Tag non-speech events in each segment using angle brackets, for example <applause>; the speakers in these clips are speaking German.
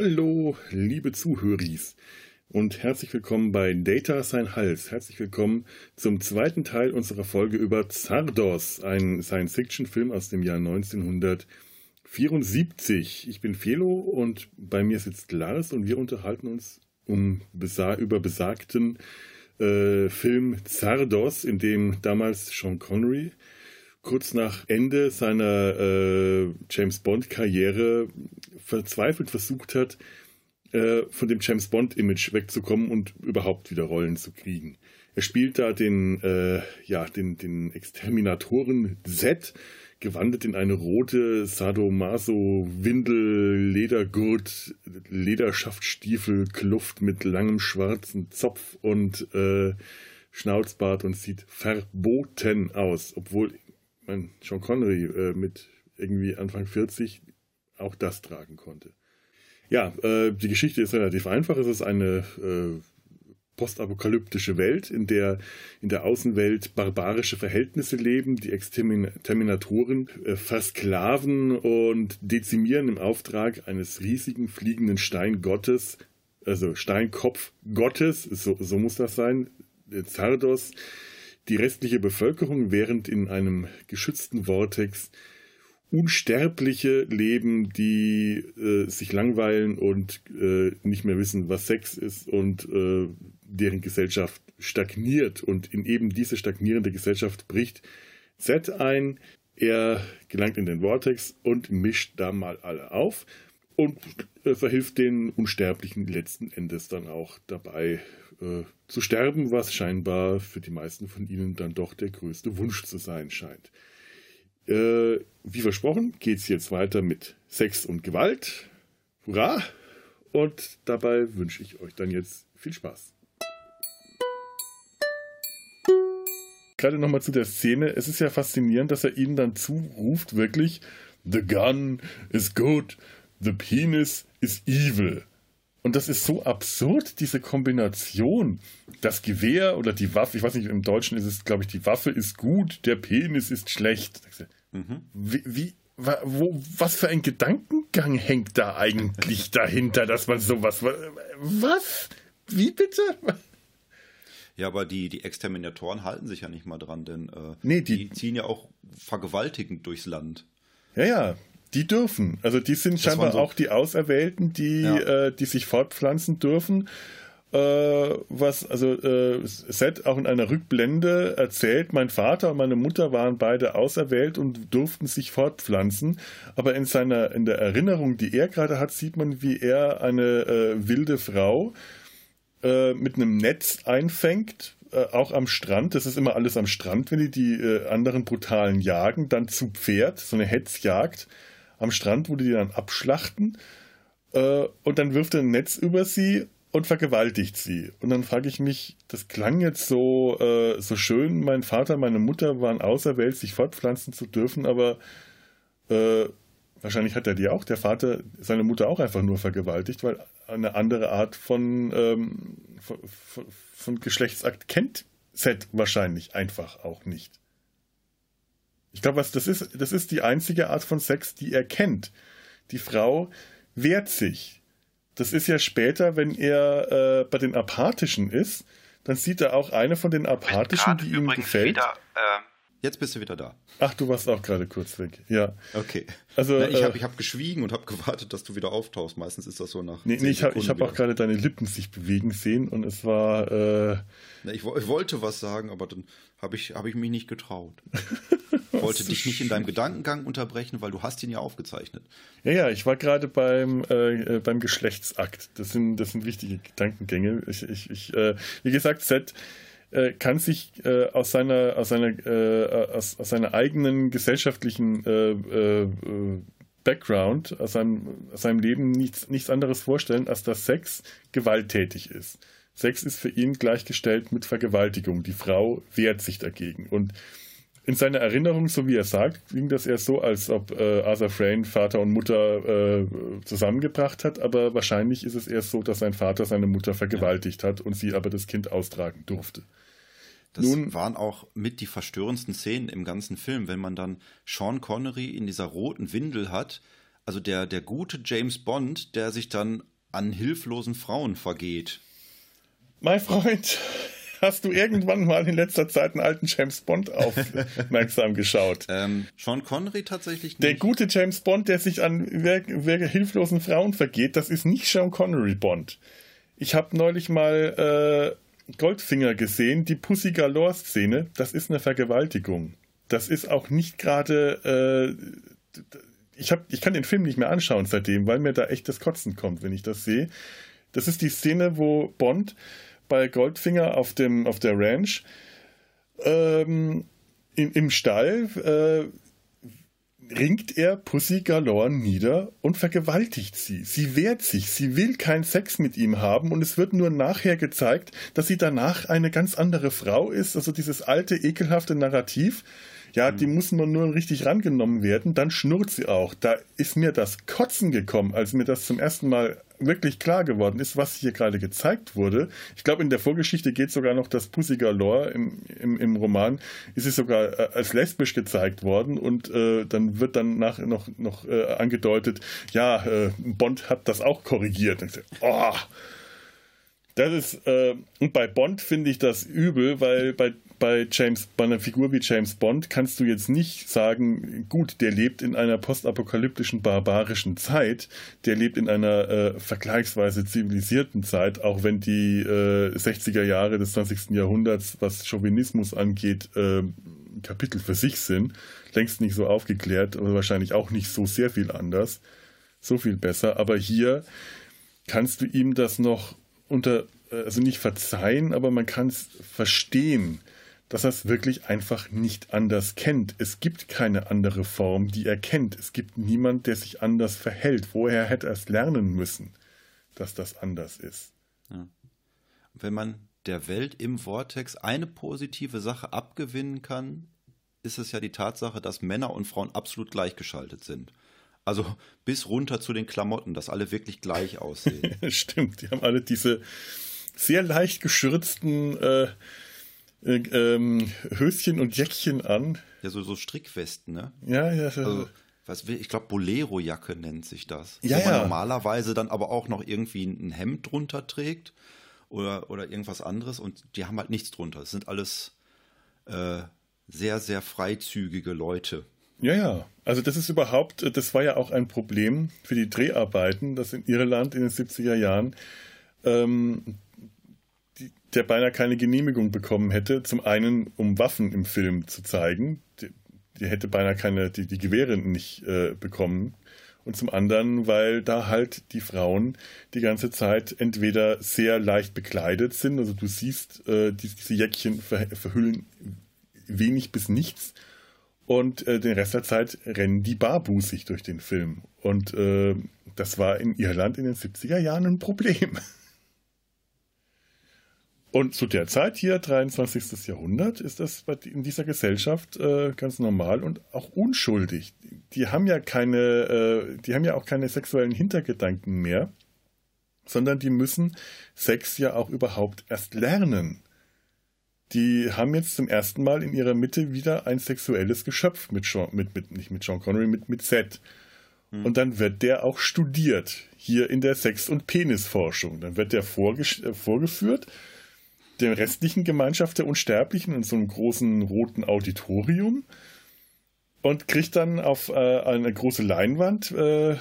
Hallo, liebe Zuhöris und herzlich willkommen bei Data Sein Hals. Herzlich willkommen zum zweiten Teil unserer Folge über Zardos, ein Science-Fiction-Film aus dem Jahr 1974. Ich bin Felo und bei mir sitzt Lars und wir unterhalten uns um über besagten äh, Film Zardos, in dem damals Sean Connery kurz nach Ende seiner äh, James Bond-Karriere verzweifelt versucht hat, äh, von dem James Bond-Image wegzukommen und überhaupt wieder Rollen zu kriegen. Er spielt da den, äh, ja, den, den Exterminatoren Z, gewandelt in eine rote Sadomaso-Windel, Ledergurt, Lederschaftstiefel, Kluft mit langem schwarzen Zopf und äh, Schnauzbart und sieht verboten aus, obwohl mein Sean Connery äh, mit irgendwie Anfang 40 auch das tragen konnte. Ja, äh, die Geschichte ist relativ einfach. Es ist eine äh, postapokalyptische Welt, in der in der Außenwelt barbarische Verhältnisse leben. Die Exterminatoren äh, versklaven und dezimieren im Auftrag eines riesigen fliegenden Steingottes, also Steinkopf Gottes, so, so muss das sein, Zardos, die restliche Bevölkerung, während in einem geschützten Vortex Unsterbliche leben, die äh, sich langweilen und äh, nicht mehr wissen, was Sex ist und äh, deren Gesellschaft stagniert. Und in eben diese stagnierende Gesellschaft bricht Z ein. Er gelangt in den Vortex und mischt da mal alle auf und äh, verhilft den Unsterblichen letzten Endes dann auch dabei äh, zu sterben, was scheinbar für die meisten von ihnen dann doch der größte Wunsch zu sein scheint. Äh, wie versprochen geht es jetzt weiter mit Sex und Gewalt. Hurra! Und dabei wünsche ich euch dann jetzt viel Spaß. Gerade nochmal zu der Szene. Es ist ja faszinierend, dass er ihnen dann zuruft, wirklich, The gun is good, the penis is evil. Und das ist so absurd, diese Kombination. Das Gewehr oder die Waffe, ich weiß nicht, im Deutschen ist es, glaube ich, die Waffe ist gut, der Penis ist schlecht. Mhm. Wie, wie wo, was für ein Gedankengang hängt da eigentlich <laughs> dahinter, dass man sowas. Was? Wie bitte? Ja, aber die, die Exterminatoren halten sich ja nicht mal dran, denn äh, nee, die, die ziehen ja auch vergewaltigend durchs Land. Ja, ja, die dürfen. Also die sind scheinbar so auch die Auserwählten, die, ja. äh, die sich fortpflanzen dürfen. Äh, was also äh, Seth auch in einer Rückblende erzählt, mein Vater und meine Mutter waren beide auserwählt und durften sich fortpflanzen. Aber in seiner in der Erinnerung, die er gerade hat, sieht man, wie er eine äh, wilde Frau äh, mit einem Netz einfängt, äh, auch am Strand, das ist immer alles am Strand, wenn die die anderen Brutalen jagen, dann zu Pferd, so eine Hetzjagd am Strand, wo die die dann abschlachten. Und dann wirft er ein Netz über sie und vergewaltigt sie. Und dann frage ich mich, das klang jetzt so, äh, so schön, mein Vater, meine Mutter waren auserwählt, sich fortpflanzen zu dürfen, aber äh, wahrscheinlich hat er die auch, der Vater, seine Mutter auch einfach nur vergewaltigt, weil eine andere Art von, ähm, von, von, von Geschlechtsakt kennt Seth wahrscheinlich einfach auch nicht. Ich glaube, das ist, das ist die einzige Art von Sex, die er kennt. Die Frau wehrt sich. Das ist ja später, wenn er äh, bei den Apathischen ist, dann sieht er auch eine von den Apathischen, die ihm gefällt. Wieder, äh, Jetzt bist du wieder da. Ach, du warst auch gerade kurz weg. Ja. Okay. Also Na, ich habe äh, hab geschwiegen und habe gewartet, dass du wieder auftauchst. Meistens ist das so nach. Nee, nee ich habe hab auch gerade deine Lippen sich bewegen sehen und es war. Äh, Na, ich, ich, wollte was sagen, aber dann habe ich, hab ich mich nicht getraut. <laughs> Ich wollte dich nicht in deinem Gedankengang unterbrechen, weil du hast ihn ja aufgezeichnet. Ja, ja, ich war gerade beim, äh, äh, beim Geschlechtsakt. Das sind, das sind wichtige Gedankengänge. Ich, ich, ich äh, wie gesagt, Seth äh, kann sich äh, aus seiner aus seiner aus, aus seiner eigenen gesellschaftlichen Background, aus seinem, aus seinem Leben nichts, nichts anderes vorstellen, als dass Sex gewalttätig ist. Sex ist für ihn gleichgestellt mit Vergewaltigung. Die Frau wehrt sich dagegen. Und in seiner Erinnerung, so wie er sagt, klingt das eher so, als ob äh, Arthur Frayne Vater und Mutter äh, zusammengebracht hat, aber wahrscheinlich ist es eher so, dass sein Vater seine Mutter vergewaltigt ja. hat und sie aber das Kind austragen durfte. Das Nun, waren auch mit die verstörendsten Szenen im ganzen Film, wenn man dann Sean Connery in dieser roten Windel hat, also der, der gute James Bond, der sich dann an hilflosen Frauen vergeht. Mein Freund, hast du irgendwann mal in letzter Zeit einen alten James Bond aufmerksam geschaut? <laughs> Ähm, Sean Connery tatsächlich nicht. Der gute James Bond, der sich an wer, wer hilflosen Frauen vergeht, das ist nicht Sean Connery Bond. Ich habe neulich mal äh, Goldfinger gesehen, die Pussy Galore Szene, das ist eine Vergewaltigung. Das ist auch nicht gerade. Äh, ich, hab, ich kann den Film nicht mehr anschauen seitdem, weil mir da echt das Kotzen kommt, wenn ich das sehe. Das ist die Szene, wo Bond bei Goldfinger auf, dem, auf der Ranch ähm, im, im Stall äh, ringt er Pussy Galore nieder und vergewaltigt sie. Sie wehrt sich, sie will keinen Sex mit ihm haben und es wird nur nachher gezeigt, dass sie danach eine ganz andere Frau ist. Also dieses alte, ekelhafte Narrativ, ja, die muss man nur richtig rangenommen werden, dann schnurrt sie auch. Da ist mir das Kotzen gekommen, als mir das zum ersten Mal wirklich klar geworden ist, was hier gerade gezeigt wurde. Ich glaube, in der Vorgeschichte geht sogar noch, dass Pussy Galore im, im, im Roman ist es sogar äh, als lesbisch gezeigt worden und äh, dann wird dann nach, noch, noch äh, angedeutet, ja, äh, Bond hat das auch korrigiert. Und ich, oh, das ist, äh, und bei Bond finde ich das übel, weil bei bei James, bei einer Figur wie James Bond kannst du jetzt nicht sagen, gut, der lebt in einer postapokalyptischen barbarischen Zeit, der lebt in einer äh, vergleichsweise zivilisierten Zeit, auch wenn die äh, 60er Jahre des 20. Jahrhunderts, was Chauvinismus angeht, äh, Kapitel für sich sind, längst nicht so aufgeklärt, aber wahrscheinlich auch nicht so sehr viel anders, so viel besser. Aber hier kannst du ihm das noch unter, äh, also nicht verzeihen, aber man kann es verstehen, dass er es wirklich einfach nicht anders kennt. Es gibt keine andere Form, die er kennt. Es gibt niemand, der sich anders verhält. Woher hätte er es lernen müssen, dass das anders ist? Ja. Wenn man der Welt im Vortex eine positive Sache abgewinnen kann, ist es ja die Tatsache, dass Männer und Frauen absolut gleichgeschaltet sind. Also bis runter zu den Klamotten, dass alle wirklich gleich aussehen. <laughs> Stimmt, die haben alle diese sehr leicht geschürzten äh, äh, ähm, Höschen und Jäckchen an. Ja, so, so Strickwesten, ne? Ja, ja. Also, was will, ich glaube, Bolero-Jacke nennt sich das. Ja, wo man ja. normalerweise dann aber auch noch irgendwie ein Hemd drunter trägt oder, oder irgendwas anderes und die haben halt nichts drunter. Das sind alles äh, sehr, sehr freizügige Leute. Ja, ja. Also das ist überhaupt, das war ja auch ein Problem für die Dreharbeiten, dass in Irland in den 70er Jahren ähm, der beinahe keine Genehmigung bekommen hätte. Zum einen, um Waffen im Film zu zeigen. Die, die hätte beinahe keine, die, die Gewehre nicht äh, bekommen. Und zum anderen, weil da halt die Frauen die ganze Zeit entweder sehr leicht bekleidet sind, also du siehst, äh, die, diese Jäckchen ver, verhüllen wenig bis nichts. Und äh, den Rest der Zeit rennen die barbusig durch den Film. Und äh, das war in Irland in den 70er Jahren ein Problem. <laughs> Und zu der Zeit hier, 23. Jahrhundert, ist das in dieser Gesellschaft äh, ganz normal und auch unschuldig. Die haben ja keine, äh, die haben ja auch keine sexuellen Hintergedanken mehr, sondern die müssen Sex ja auch überhaupt erst lernen. Die haben jetzt zum ersten Mal in ihrer Mitte wieder ein sexuelles Geschöpf mit, Sean, mit, mit nicht mit Sean Connery, mit, mit Seth. Hm. Und dann wird der auch studiert, hier in der Sex- und Penisforschung. Dann wird der äh, vorgeführt der restlichen Gemeinschaft der Unsterblichen in so einem großen roten Auditorium und kriegt dann auf äh, eine große Leinwand äh,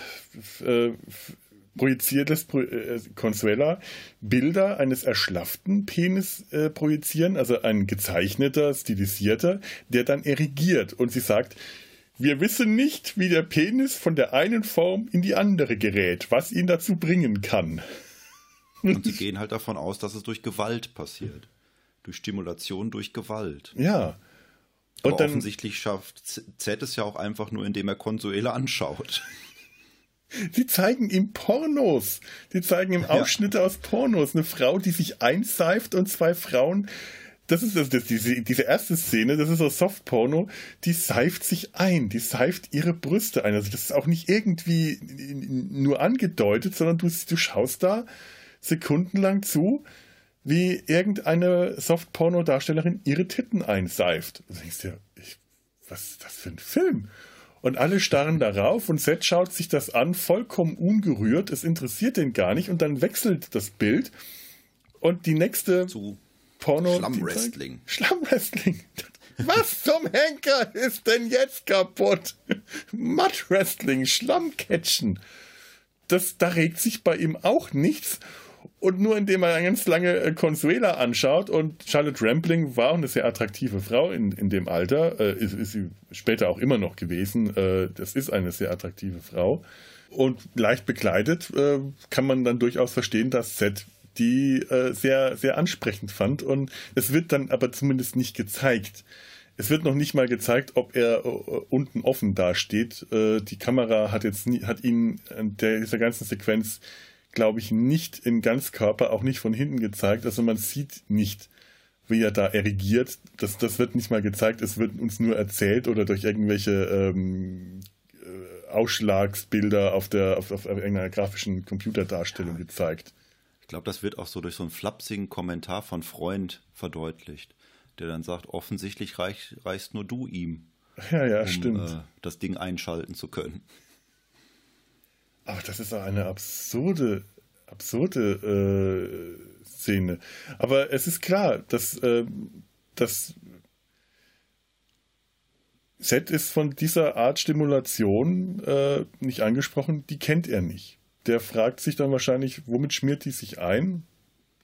projiziert das äh, Consuela Bilder eines erschlafften Penis äh, projizieren, also ein gezeichneter, stilisierter, der dann erigiert und sie sagt, wir wissen nicht, wie der Penis von der einen Form in die andere gerät, was ihn dazu bringen kann. Und sie gehen halt davon aus, dass es durch Gewalt passiert. Durch Stimulation durch Gewalt. Ja. Und dann, offensichtlich schafft Z es ja auch einfach nur, indem er Consuela anschaut. Sie zeigen ihm Pornos. Sie zeigen ihm Ausschnitte ja. aus Pornos. Eine Frau, die sich einseift und zwei Frauen. Das ist das, das, diese, diese erste Szene, das ist so Softporno, die seift sich ein, die seift ihre Brüste ein. Also das ist auch nicht irgendwie nur angedeutet, sondern du, du schaust da sekundenlang zu, wie irgendeine Softporno-Darstellerin ihre Titten einseift. Und du denkst dir, ich, was ist das für ein Film? Und alle starren darauf und Seth schaut sich das an, vollkommen ungerührt. Es interessiert den gar nicht und dann wechselt das Bild. Und die nächste Zu Porno. Schlammwrestling. Schlammwrestling. <laughs> Was zum Henker ist denn jetzt kaputt? Mudwrestling, Schlammcatchen. Das, da regt sich bei ihm auch nichts. Und nur indem er ganz lange äh, Consuela anschaut und Charlotte Rampling war auch eine sehr attraktive Frau in, in dem Alter, äh, ist, ist sie später auch immer noch gewesen. Äh, das ist eine sehr attraktive Frau. Und leicht bekleidet äh, kann man dann durchaus verstehen, dass Seth die äh, sehr, sehr ansprechend fand. Und es wird dann aber zumindest nicht gezeigt. Es wird noch nicht mal gezeigt, ob er äh, unten offen dasteht. Die Kamera hat jetzt nie, hat ihn in der, dieser ganzen Sequenz, glaube ich, nicht in Ganzkörper, auch nicht von hinten gezeigt. Also man sieht nicht, wie er da erigiert. Das, das wird nicht mal gezeigt. Es wird uns nur erzählt oder durch irgendwelche ähm, äh, Ausschlagsbilder auf der auf, auf irgendeiner grafischen Computerdarstellung gezeigt. Ich glaube, das wird auch so durch so einen flapsigen Kommentar von Freund verdeutlicht, der dann sagt, offensichtlich reich, reichst nur du ihm, Ja, ja, um stimmt. äh, das Ding einschalten zu können. Aber das ist eine absurde, absurde äh, Szene. Aber es ist klar, dass, äh, dass Set ist von dieser Art Stimulation äh, nicht angesprochen, die kennt er nicht. Der fragt sich dann wahrscheinlich, womit schmiert die sich ein?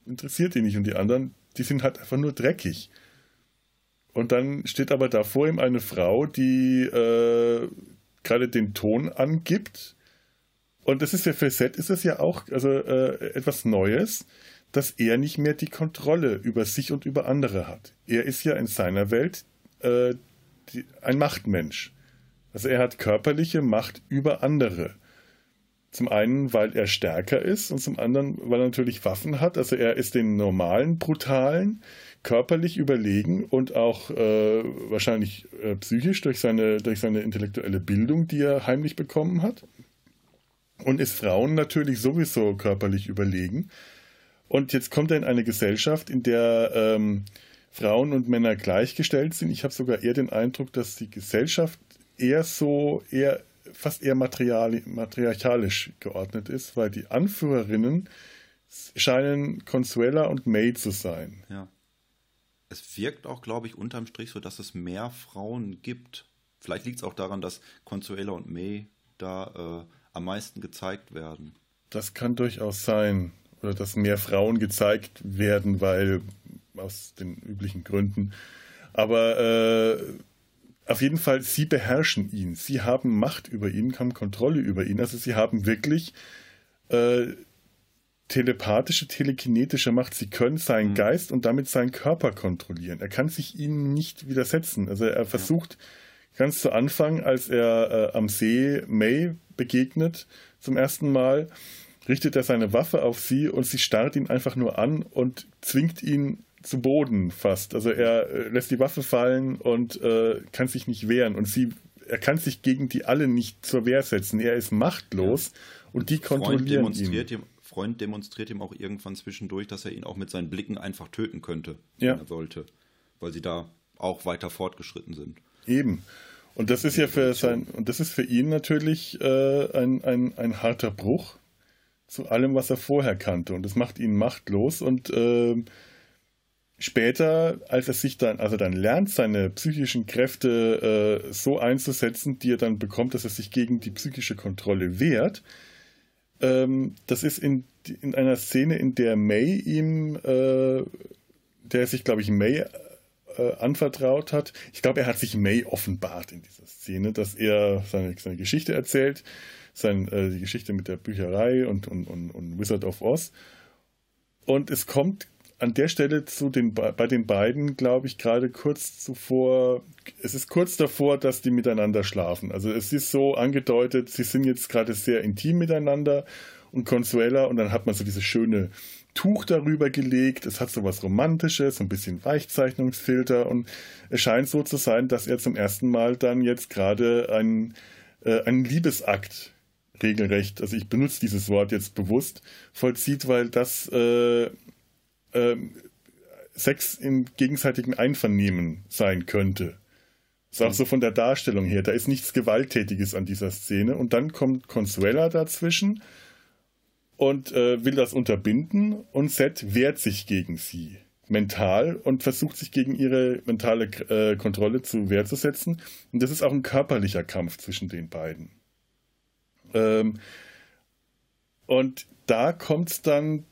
Interessiert ihn nicht. Und die anderen, die sind halt einfach nur dreckig. Und dann steht aber da vor ihm eine Frau, die äh, gerade den Ton angibt. Und das ist ja für Seth ist das ja auch also äh, etwas Neues, dass er nicht mehr die Kontrolle über sich und über andere hat. Er ist ja in seiner Welt äh, die, ein Machtmensch. Also er hat körperliche Macht über andere. Zum einen, weil er stärker ist und zum anderen, weil er natürlich Waffen hat. Also er ist den normalen, brutalen, körperlich überlegen und auch äh, wahrscheinlich äh, psychisch durch seine, durch seine intellektuelle Bildung, die er heimlich bekommen hat. Und ist Frauen natürlich sowieso körperlich überlegen. Und jetzt kommt er in eine Gesellschaft, in der ähm, Frauen und Männer gleichgestellt sind. Ich habe sogar eher den Eindruck, dass die Gesellschaft eher so, eher fast eher matriarchalisch geordnet ist, weil die Anführerinnen scheinen Consuela und May zu sein. Ja. Es wirkt auch, glaube ich, unterm Strich so, dass es mehr Frauen gibt. Vielleicht liegt es auch daran, dass Consuela und May da äh, am meisten gezeigt werden. Das kann durchaus sein. Oder dass mehr Frauen gezeigt werden, weil aus den üblichen Gründen. Aber äh, auf jeden Fall, sie beherrschen ihn. Sie haben Macht über ihn, haben Kontrolle über ihn. Also sie haben wirklich äh, telepathische, telekinetische Macht. Sie können seinen Mhm. Geist und damit seinen Körper kontrollieren. Er kann sich ihnen nicht widersetzen. Also er versucht ganz zu Anfang, als er äh, am See May begegnet zum ersten Mal, richtet er seine Waffe auf sie und sie starrt ihn einfach nur an und zwingt ihn zu Boden fast. Also er äh, lässt die Waffe fallen und äh, kann sich nicht wehren und sie er kann sich gegen die alle nicht zur Wehr setzen. Er ist machtlos und die Freund kontrollieren ihn. demonstriert, ihm, Freund demonstriert ihm auch irgendwann zwischendurch, dass er ihn auch mit seinen Blicken einfach töten könnte, Ja. wenn er sollte. Weil sie da auch weiter fortgeschritten sind. Eben. Und das ist ja für sein, und das ist für ihn natürlich äh, ein, ein, ein harter Bruch zu allem, was er vorher kannte. Und das macht ihn machtlos. Und ähm, später, als er sich dann, also dann lernt, seine psychischen Kräfte äh, so einzusetzen, die er dann bekommt, dass er sich gegen die psychische Kontrolle wehrt. Ähm, das ist in, in einer Szene, in der May ihm, äh, der sich, glaube ich, May äh, anvertraut hat. Ich glaube, er hat sich May offenbart in dieser Szene, dass er seine, seine Geschichte erzählt, sein, äh, die Geschichte mit der Bücherei und, und, und, und Wizard of Oz. Und es kommt an der Stelle zu den, bei den beiden, glaube ich, gerade kurz zuvor, es ist kurz davor, dass die miteinander schlafen. Also es ist so angedeutet, sie sind jetzt gerade sehr intim miteinander und Consuela und dann hat man so dieses schöne Tuch darüber gelegt. Es hat so was Romantisches, so ein bisschen Weichzeichnungsfilter und es scheint so zu sein, dass er zum ersten Mal dann jetzt gerade einen, äh, einen Liebesakt regelrecht, also ich benutze dieses Wort jetzt bewusst, vollzieht, weil das äh, äh, Sex im gegenseitigen Einvernehmen sein könnte. Ist auch so von der Darstellung her. Da ist nichts Gewalttätiges an dieser Szene. Und dann kommt Consuela dazwischen und äh, will das unterbinden und Seth wehrt sich gegen sie mental und versucht sich gegen ihre mentale äh, Kontrolle zu Wehr zu setzen. Und das ist auch ein körperlicher Kampf zwischen den beiden. Ähm, und da kommt es dann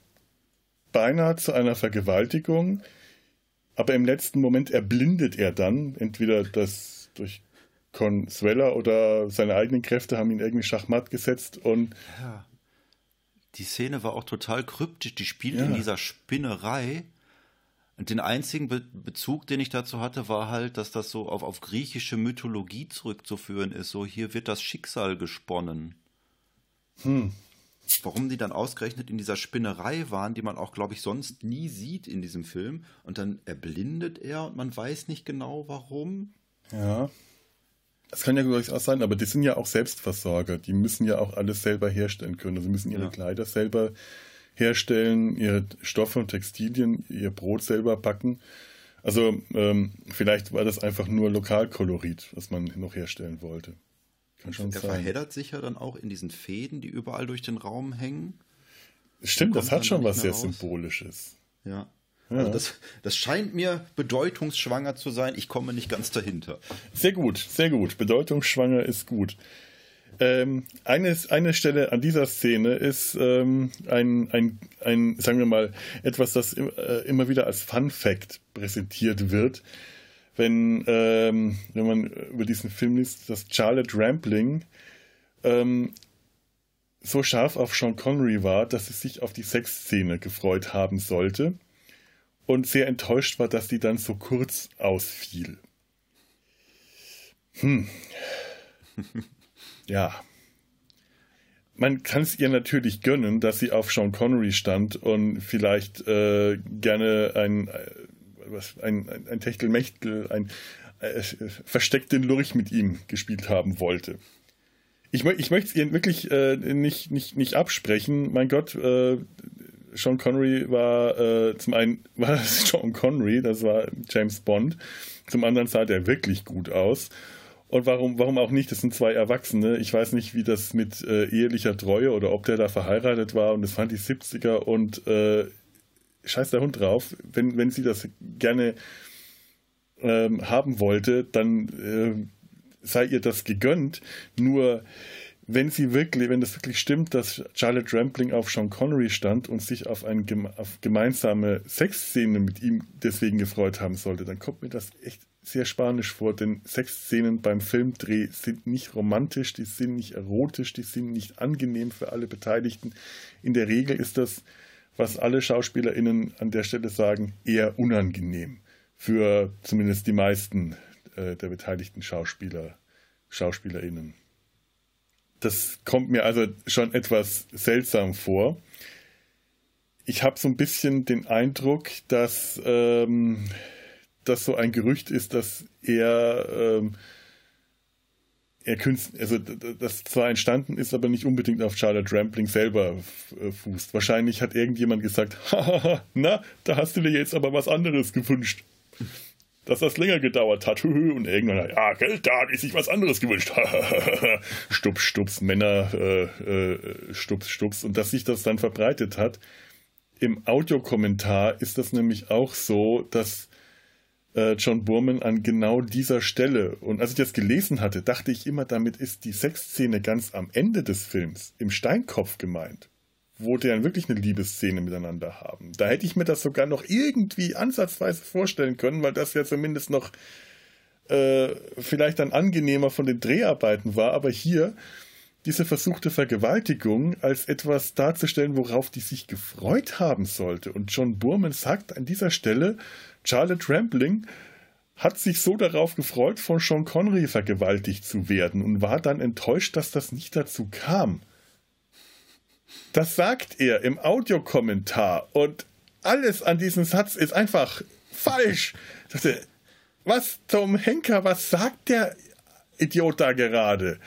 beinahe zu einer Vergewaltigung, aber im letzten Moment erblindet er dann, entweder das durch Consuela oder seine eigenen Kräfte haben ihn irgendwie schachmatt gesetzt und ja. Die Szene war auch total kryptisch. Die spielt ja. in dieser Spinnerei. Und den einzigen Be Bezug, den ich dazu hatte, war halt, dass das so auf, auf griechische Mythologie zurückzuführen ist. So, hier wird das Schicksal gesponnen. Hm. Warum die dann ausgerechnet in dieser Spinnerei waren, die man auch, glaube ich, sonst nie sieht in diesem Film. Und dann erblindet er und man weiß nicht genau warum. Ja. Das kann ja durchaus sein, aber die sind ja auch Selbstversorger. Die müssen ja auch alles selber herstellen können. Also müssen ihre ja. Kleider selber herstellen, ihre Stoffe und Textilien, ihr Brot selber backen. Also ähm, vielleicht war das einfach nur Lokalkolorit, was man noch herstellen wollte. Kann schon er sein. verheddert sich ja dann auch in diesen Fäden, die überall durch den Raum hängen. Stimmt, das hat schon was sehr raus. Symbolisches. Ja. Ja. Also das, das scheint mir bedeutungsschwanger zu sein. Ich komme nicht ganz dahinter. Sehr gut, sehr gut. Bedeutungsschwanger ist gut. Ähm, eine, eine Stelle an dieser Szene ist ähm, ein, ein, ein, sagen wir mal, etwas, das im, äh, immer wieder als Fun Fact präsentiert wird. Wenn, ähm, wenn man über diesen Film liest, dass Charlotte Rampling ähm, so scharf auf Sean Connery war, dass sie sich auf die Sexszene gefreut haben sollte und sehr enttäuscht war, dass die dann so kurz ausfiel. Hm. <laughs> ja. Man kann es ihr natürlich gönnen, dass sie auf Sean Connery stand und vielleicht äh, gerne ein, äh, was, ein, ein, ein Techtelmechtel, ein äh, versteckten Lurch mit ihm gespielt haben wollte. Ich, ich möchte es ihr wirklich äh, nicht, nicht, nicht absprechen. Mein Gott, äh, Sean Connery war äh, zum einen <laughs> war das Sean Connery, das war James Bond. Zum anderen sah der wirklich gut aus. Und warum, warum auch nicht? Das sind zwei Erwachsene. Ich weiß nicht, wie das mit äh, ehelicher Treue oder ob der da verheiratet war und das fand die 70er und äh, scheiß der Hund drauf. Wenn, wenn sie das gerne ähm, haben wollte, dann äh, sei ihr das gegönnt. Nur wenn sie wirklich, wenn das wirklich stimmt, dass Charlotte Rampling auf Sean Connery stand und sich auf eine gemeinsame Sexszene mit ihm deswegen gefreut haben sollte, dann kommt mir das echt sehr spanisch vor, denn Sexszenen beim Filmdreh sind nicht romantisch, die sind nicht erotisch, die sind nicht angenehm für alle Beteiligten. In der Regel ist das, was alle SchauspielerInnen an der Stelle sagen, eher unangenehm. Für zumindest die meisten äh, der beteiligten Schauspieler, SchauspielerInnen. Das kommt mir also schon etwas seltsam vor. Ich habe so ein bisschen den Eindruck, dass ähm, das so ein Gerücht ist, dass er, ähm, er Künstler, also das zwar entstanden ist, aber nicht unbedingt auf Charlotte Rampling selber äh, fußt. Wahrscheinlich hat irgendjemand gesagt, <laughs> na, da hast du dir jetzt aber was anderes gewünscht dass das länger gedauert hat. Und irgendwann, ja, Geld, da habe ich sich was anderes gewünscht. <laughs> stups, stups, Männer, äh, äh, stups, stups. Und dass sich das dann verbreitet hat. Im Audiokommentar ist das nämlich auch so, dass äh, John Burman an genau dieser Stelle, und als ich das gelesen hatte, dachte ich immer, damit ist die Sexszene ganz am Ende des Films im Steinkopf gemeint wo die dann wirklich eine Liebesszene miteinander haben. Da hätte ich mir das sogar noch irgendwie ansatzweise vorstellen können, weil das ja zumindest noch äh, vielleicht dann angenehmer von den Dreharbeiten war. Aber hier diese versuchte Vergewaltigung als etwas darzustellen, worauf die sich gefreut haben sollte. Und John Burman sagt an dieser Stelle, Charlotte Rampling hat sich so darauf gefreut, von Sean Connery vergewaltigt zu werden und war dann enttäuscht, dass das nicht dazu kam. Das sagt er im Audiokommentar und alles an diesem Satz ist einfach falsch. Ich dachte, was zum Henker, was sagt der Idiot da gerade?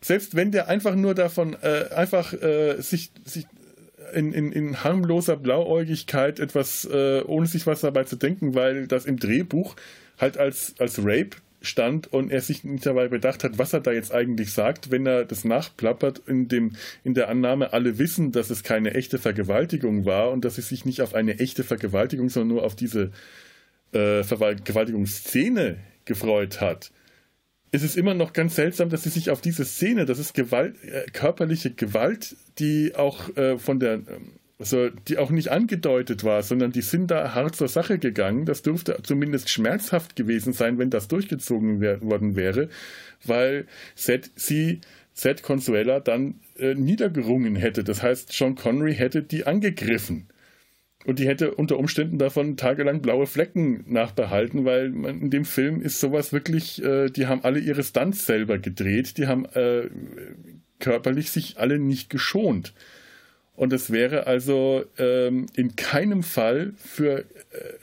Selbst wenn der einfach nur davon, äh, einfach äh, sich, sich in, in, in harmloser Blauäugigkeit etwas, äh, ohne sich was dabei zu denken, weil das im Drehbuch halt als, als Rape stand und er sich nicht dabei bedacht hat, was er da jetzt eigentlich sagt, wenn er das nachplappert in, dem, in der Annahme, alle wissen, dass es keine echte Vergewaltigung war und dass es sich nicht auf eine echte Vergewaltigung, sondern nur auf diese äh, Vergewaltigungsszene gefreut hat. Es ist immer noch ganz seltsam, dass sie sich auf diese Szene, das ist Gewalt, äh, körperliche Gewalt, die auch äh, von der ähm, also die auch nicht angedeutet war, sondern die sind da hart zur Sache gegangen. Das dürfte zumindest schmerzhaft gewesen sein, wenn das durchgezogen worden wäre, weil Seth, sie, Seth Consuela dann äh, niedergerungen hätte. Das heißt, Sean Connery hätte die angegriffen. Und die hätte unter Umständen davon tagelang blaue Flecken nachbehalten, weil in dem Film ist sowas wirklich, äh, die haben alle ihre Stunts selber gedreht, die haben äh, körperlich sich alle nicht geschont. Und es wäre also ähm, in keinem Fall für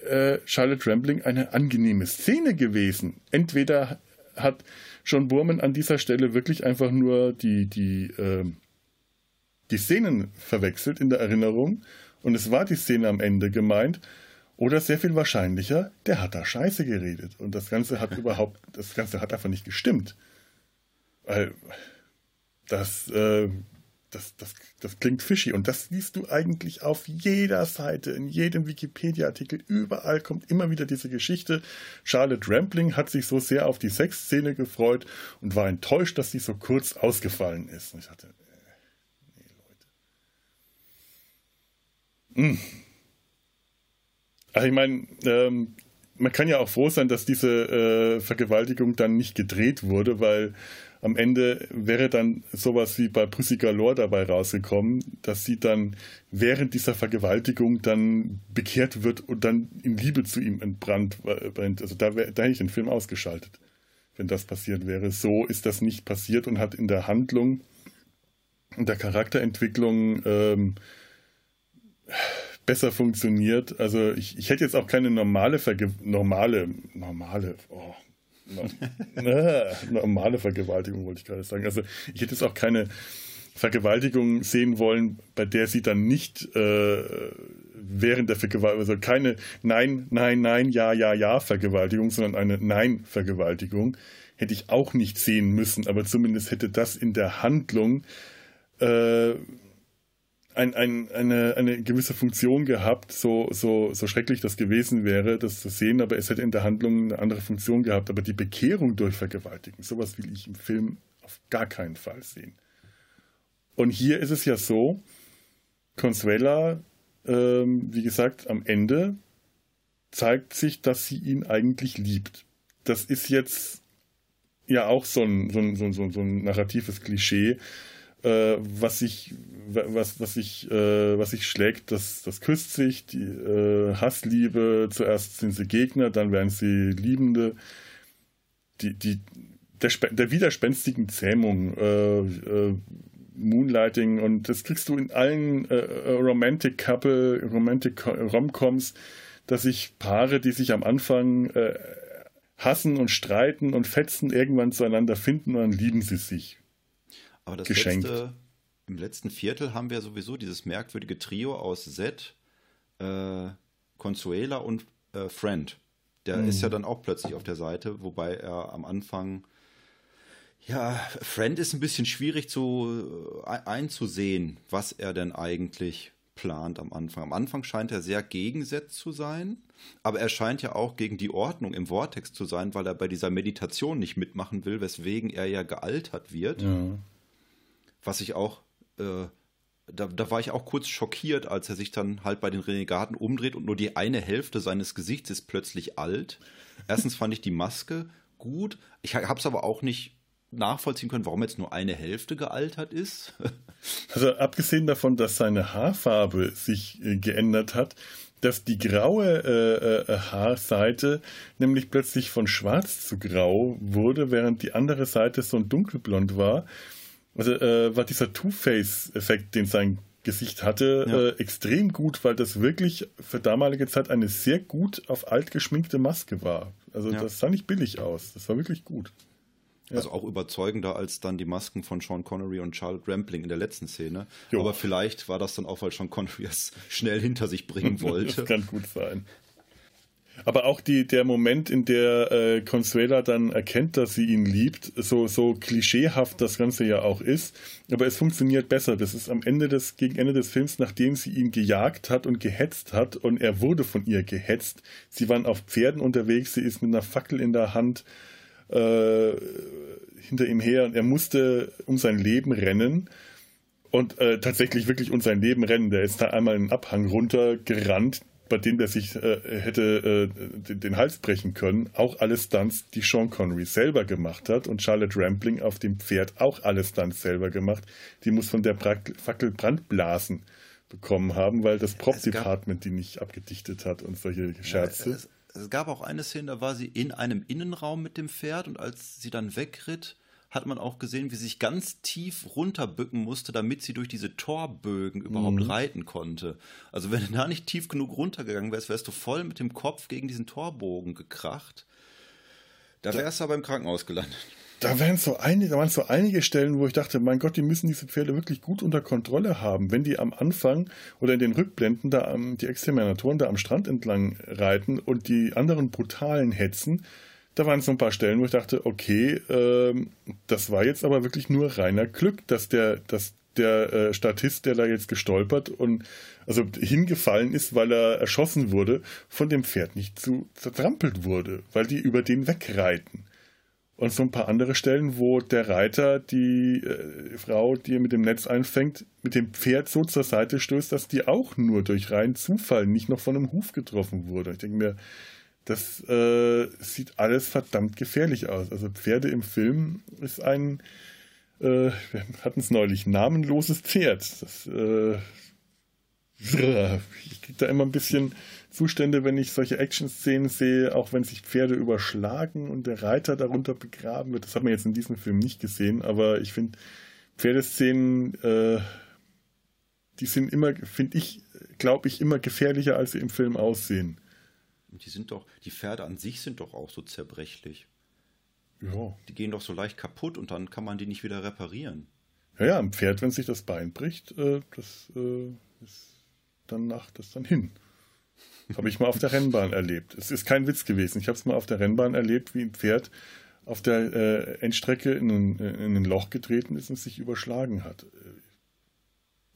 äh, äh, Charlotte Rambling eine angenehme Szene gewesen. Entweder hat John Burman an dieser Stelle wirklich einfach nur die, die, äh, die Szenen verwechselt in der Erinnerung und es war die Szene am Ende gemeint, oder sehr viel wahrscheinlicher, der hat da Scheiße geredet und das Ganze hat <laughs> überhaupt, das Ganze hat einfach nicht gestimmt. Weil das äh, das, das, das klingt fishy. Und das siehst du eigentlich auf jeder Seite, in jedem Wikipedia-Artikel. Überall kommt immer wieder diese Geschichte. Charlotte Rampling hat sich so sehr auf die Sexszene gefreut und war enttäuscht, dass sie so kurz ausgefallen ist. Und ich dachte, äh, nee, Leute. Mm. Also ich meine, ähm, man kann ja auch froh sein, dass diese äh, Vergewaltigung dann nicht gedreht wurde, weil am Ende wäre dann sowas wie bei Pussy Galore dabei rausgekommen, dass sie dann während dieser Vergewaltigung dann bekehrt wird und dann in Liebe zu ihm entbrannt. Also da, wär, da hätte ich den Film ausgeschaltet, wenn das passiert wäre. So ist das nicht passiert und hat in der Handlung und der Charakterentwicklung ähm, besser funktioniert. Also ich, ich hätte jetzt auch keine normale Verge normale, normale, oh, normale Vergewaltigung, wollte ich gerade sagen. Also ich hätte jetzt auch keine Vergewaltigung sehen wollen, bei der sie dann nicht äh, während der Vergewaltigung, also keine Nein, Nein, Nein, Ja, Ja, Ja Vergewaltigung, sondern eine Nein-Vergewaltigung, hätte ich auch nicht sehen müssen, aber zumindest hätte das in der Handlung äh, ein, ein, eine, eine gewisse Funktion gehabt, so, so, so schrecklich das gewesen wäre, das zu sehen, aber es hätte in der Handlung eine andere Funktion gehabt. Aber die Bekehrung durch Vergewaltigen, sowas will ich im Film auf gar keinen Fall sehen. Und hier ist es ja so, Consuela, ähm, wie gesagt, am Ende zeigt sich, dass sie ihn eigentlich liebt. Das ist jetzt ja auch so ein, so ein, so ein, so ein narratives Klischee, äh, was sich was, was sich, äh, was sich schlägt, das, das küsst sich, die äh, Hassliebe, zuerst sind sie Gegner, dann werden sie Liebende. Die, die, der, der widerspenstigen Zähmung, äh, äh, Moonlighting und das kriegst du in allen äh, Romantic Couple, Romantic Romcoms, dass sich Paare, die sich am Anfang hassen und streiten und fetzen, irgendwann zueinander finden und dann lieben sie sich. Aber das geschenkt. Letzte, im letzten Viertel haben wir sowieso dieses merkwürdige Trio aus Zed, äh, Consuela und äh, Friend. Der mhm. ist ja dann auch plötzlich auf der Seite, wobei er am Anfang ja, Friend ist ein bisschen schwierig zu äh, einzusehen, was er denn eigentlich plant am Anfang. Am Anfang scheint er sehr gegensätzt zu sein, aber er scheint ja auch gegen die Ordnung im Vortex zu sein, weil er bei dieser Meditation nicht mitmachen will, weswegen er ja gealtert wird. Ja was ich auch, äh, da, da war ich auch kurz schockiert, als er sich dann halt bei den Renegaten umdreht und nur die eine Hälfte seines Gesichts ist plötzlich alt. Erstens fand ich die Maske gut. Ich habe es aber auch nicht nachvollziehen können, warum jetzt nur eine Hälfte gealtert ist. <laughs> also abgesehen davon, dass seine Haarfarbe sich äh, geändert hat, dass die graue äh, äh, Haarseite nämlich plötzlich von schwarz zu grau wurde, während die andere Seite so ein dunkelblond war. Also äh, war dieser Two-Face-Effekt, den sein Gesicht hatte, ja. äh, extrem gut, weil das wirklich für damalige Zeit eine sehr gut auf alt geschminkte Maske war. Also ja. das sah nicht billig aus. Das war wirklich gut. Ja. Also auch überzeugender als dann die Masken von Sean Connery und Charlotte Rampling in der letzten Szene. Jo. Aber vielleicht war das dann auch, weil Sean Connery es schnell hinter sich bringen <laughs> wollte. das kann gut sein. Aber auch die, der Moment, in der äh, Consuela dann erkennt, dass sie ihn liebt, so, so klischeehaft das Ganze ja auch ist, aber es funktioniert besser. Das ist am Ende des, gegen Ende des Films, nachdem sie ihn gejagt hat und gehetzt hat und er wurde von ihr gehetzt. Sie waren auf Pferden unterwegs, sie ist mit einer Fackel in der Hand äh, hinter ihm her und er musste um sein Leben rennen und äh, tatsächlich wirklich um sein Leben rennen. Der ist da einmal einen Abhang runtergerannt, bei dem der sich äh, hätte äh, den, den, Hals brechen können. Auch alle Stunts, die Sean Connery selber gemacht hat und Charlotte Rampling auf dem Pferd auch alle Stunts selber gemacht. Die muss von der Fackel Brandblasen bekommen haben, weil das Prop-Department die nicht abgedichtet hat und solche Scherze. Ja, es, es gab auch eine Szene, da war sie in einem Innenraum mit dem Pferd und als sie dann wegritt, hat man auch gesehen, wie sie sich ganz tief runterbücken musste, damit sie durch diese Torbögen überhaupt mhm. reiten konnte. Also wenn du da nicht tief genug runtergegangen wärst, wärst du voll mit dem Kopf gegen diesen Torbogen gekracht. Da wärst du aber im Krankenhaus gelandet. Da, wären so einige, da waren so einige Stellen, wo ich dachte, mein Gott, die müssen diese Pferde wirklich gut unter Kontrolle haben. Wenn die am Anfang oder in den Rückblenden da am, die Exterminatoren da am Strand entlang reiten und die anderen brutalen hetzen, da waren so ein paar Stellen, wo ich dachte, okay, ähm, das war jetzt aber wirklich nur reiner Glück, dass der, dass der äh, Statist, der da jetzt gestolpert und also hingefallen ist, weil er erschossen wurde, von dem Pferd nicht zu zertrampelt wurde, weil die über den wegreiten. Und so ein paar andere Stellen, wo der Reiter die äh, Frau, die er mit dem Netz einfängt, mit dem Pferd so zur Seite stößt, dass die auch nur durch reinen Zufall nicht noch von einem Huf getroffen wurde. Ich denke mir, das äh, sieht alles verdammt gefährlich aus. Also Pferde im Film ist ein, äh, wir hatten es neulich, namenloses Pferd. Das, äh, <laughs> ich kriege da immer ein bisschen Zustände, wenn ich solche Action-Szenen sehe, auch wenn sich Pferde überschlagen und der Reiter darunter begraben wird. Das hat man jetzt in diesem Film nicht gesehen, aber ich finde Pferdeszenen, äh, die sind immer, finde ich, glaube ich, immer gefährlicher, als sie im Film aussehen. Die sind doch, die Pferde an sich sind doch auch so zerbrechlich. Ja. Die gehen doch so leicht kaputt und dann kann man die nicht wieder reparieren. Ja, ja, ein Pferd, wenn sich das Bein bricht, äh, das äh, ist danach das dann hin. Habe ich mal auf der Rennbahn erlebt. Es ist kein Witz gewesen. Ich habe es mal auf der Rennbahn erlebt, wie ein Pferd auf der äh, Endstrecke in ein, in ein Loch getreten ist und sich überschlagen hat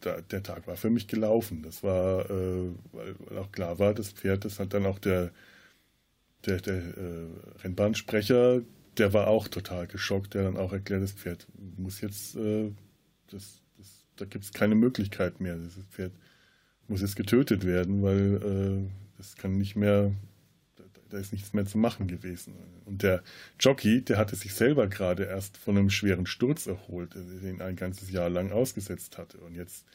da, der Tag war für mich gelaufen. Das war, äh, weil, weil, auch klar war, das Pferd, das hat dann auch der, der, der äh, Rennbahnsprecher, der war auch total geschockt, der dann auch erklärt, das Pferd muss jetzt, äh, das, das, da gibt es keine Möglichkeit mehr. Das Pferd muss jetzt getötet werden, weil es äh, kann nicht mehr, da, ist nichts mehr zu machen gewesen. Und der Jockey, der hatte sich selber gerade erst von einem schweren Sturz erholt, den ein ganzes Jahr lang ausgesetzt hatte. Und jetzt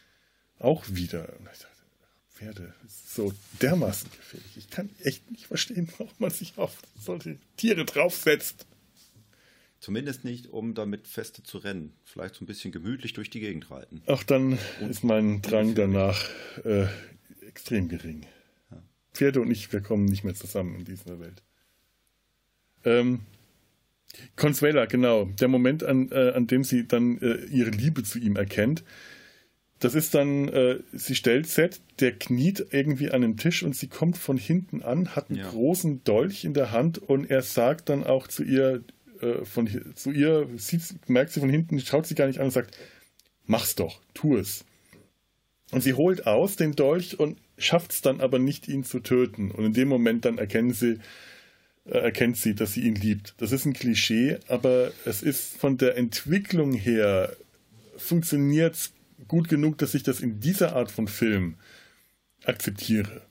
auch wieder. Und ich dachte, Pferde, ist so dermaßen gefährlich. Ich kann echt nicht verstehen, warum man sich auf solche Tiere draufsetzt. Zumindest nicht, um damit feste zu rennen. Vielleicht so ein bisschen gemütlich durch die Gegend reiten. Ach, dann und ist mein Drang danach äh, extrem gering. Pferde und ich, wir kommen nicht mehr zusammen in dieser Welt. Ähm, Consuela, genau. Der Moment, an, äh, an dem sie dann äh, ihre Liebe zu ihm erkennt. Das ist dann, äh, sie stellt Seth, der kniet irgendwie an einem Tisch und sie kommt von hinten an, hat einen ja. großen Dolch in der Hand und er sagt dann auch zu ihr, äh, von, zu ihr, sieht, merkt sie von hinten, schaut sie gar nicht an und sagt, mach's doch, tu es. Und sie holt aus den Dolch und schafft es dann aber nicht, ihn zu töten. Und in dem Moment dann erkennen sie, äh, erkennt sie, dass sie ihn liebt. Das ist ein Klischee, aber es ist von der Entwicklung her funktioniert es gut genug, dass ich das in dieser Art von Film akzeptiere.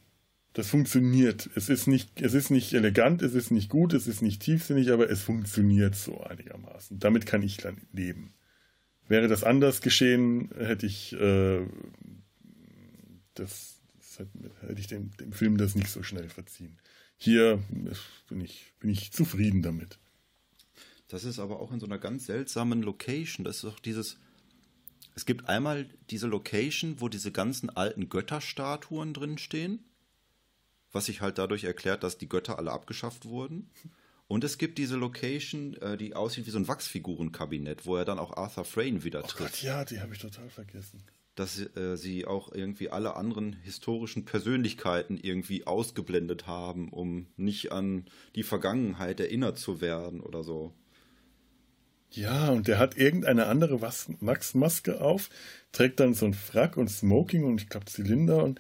Das funktioniert. Es ist nicht, es ist nicht elegant, es ist nicht gut, es ist nicht tiefsinnig, aber es funktioniert so einigermaßen. Damit kann ich dann leben. Wäre das anders geschehen, hätte ich äh, das, das hätte ich dem, dem Film das nicht so schnell verziehen. Hier bin ich, bin ich zufrieden damit. Das ist aber auch in so einer ganz seltsamen Location. Das ist auch dieses, es gibt einmal diese Location, wo diese ganzen alten Götterstatuen drin stehen, was sich halt dadurch erklärt, dass die Götter alle abgeschafft wurden. Und es gibt diese Location, äh, die aussieht wie so ein Wachsfigurenkabinett, wo er dann auch Arthur Frayne wieder Oh trifft. Gott, ja, die habe ich total vergessen. Dass äh, sie auch irgendwie alle anderen historischen Persönlichkeiten irgendwie ausgeblendet haben, um nicht an die Vergangenheit erinnert zu werden oder so. Ja, und der hat irgendeine andere Wachsmaske auf, trägt dann so ein Frack und Smoking und ich glaube Zylinder und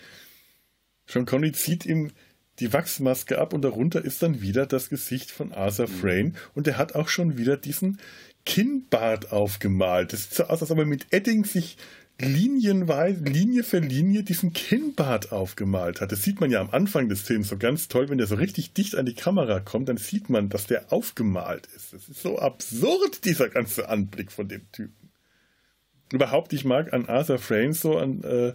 Sean Connery zieht ihm die Wachsmaske ab und darunter ist dann wieder das Gesicht von Arthur Frayne und der hat auch schon wieder diesen Kinnbart aufgemalt. Das sieht so aus, als ob er mit Edding sich linienweise, Linie für Linie diesen Kinnbart aufgemalt hat. Das sieht man ja am Anfang des Films so ganz toll, wenn der so richtig dicht an die Kamera kommt, dann sieht man, dass der aufgemalt ist. Das ist so absurd, dieser ganze Anblick von dem Typen. Überhaupt, ich mag an Arthur Frayne so, an, äh,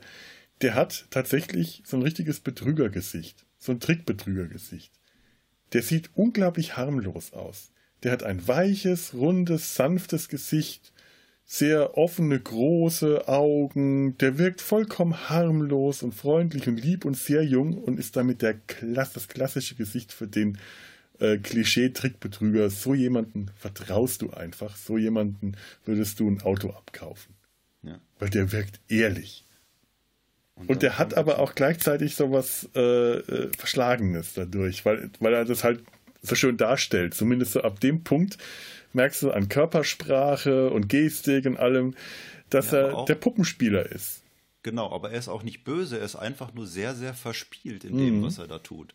der hat tatsächlich so ein richtiges Betrügergesicht. So ein Trickbetrügergesicht. Der sieht unglaublich harmlos aus. Der hat ein weiches, rundes, sanftes Gesicht, sehr offene, große Augen. Der wirkt vollkommen harmlos und freundlich und lieb und sehr jung und ist damit der Klass, das klassische Gesicht für den äh, Klischee-Trickbetrüger. So jemanden vertraust du einfach. So jemanden würdest du ein Auto abkaufen. Ja. Weil der wirkt ehrlich. Und dann der hat aber auch gleichzeitig so was äh, äh, Verschlagenes dadurch, weil, weil er das halt so schön darstellt. Zumindest so ab dem Punkt merkst du an Körpersprache und Gestik und allem, dass Ja, er auch- der Puppenspieler ist. Genau, aber er ist auch nicht böse, er ist einfach nur sehr, sehr verspielt in dem, Mhm. was er da tut.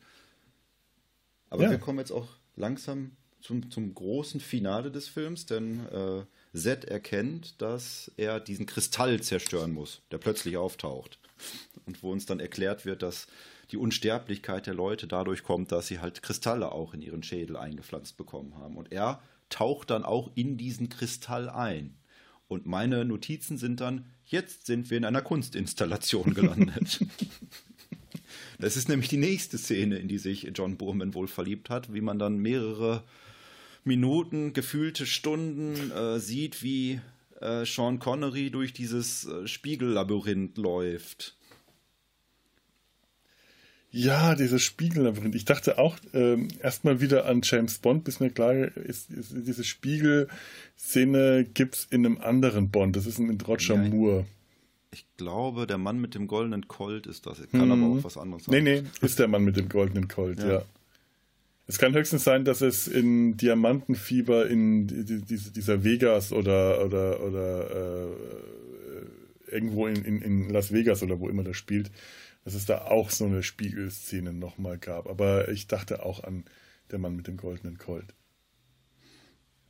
Aber Ja. wir kommen jetzt auch langsam zum, zum großen Finale des Films, denn äh, Zed erkennt, dass er diesen Kristall zerstören muss, der plötzlich auftaucht. Und wo uns dann erklärt wird, dass die Unsterblichkeit der Leute dadurch kommt, dass sie halt Kristalle auch in ihren Schädel eingepflanzt bekommen haben. Und er taucht dann auch in diesen Kristall ein. Und meine Notizen sind dann, jetzt sind wir in einer Kunstinstallation gelandet. <laughs> das ist nämlich die nächste Szene, in die sich John Boorman wohl verliebt hat, wie man dann mehrere Minuten, gefühlte Stunden äh, sieht, wie äh, Sean Connery durch dieses äh, Spiegellabyrinth läuft. Ja, dieses Spiegellabyrinth. Ich dachte auch ähm, erstmal wieder an James Bond, bis mir klar ist, ist diese Spiegelszene gibt es in einem anderen Bond. Das ist mit Roger Ja. Moore. Ich glaube, der Mann mit dem goldenen Colt ist das. Kann aber auch was anderes Nee, sein. nee, ist der Mann mit dem goldenen Colt, ja. Ja. Es kann höchstens sein, dass es in Diamantenfieber in die- die- diese- dieser Vegas oder, oder, oder äh, irgendwo in, in, in Las Vegas oder wo immer das spielt, dass es da auch so eine Spiegelszene nochmal gab. Aber ich dachte auch an der Mann mit dem goldenen Colt.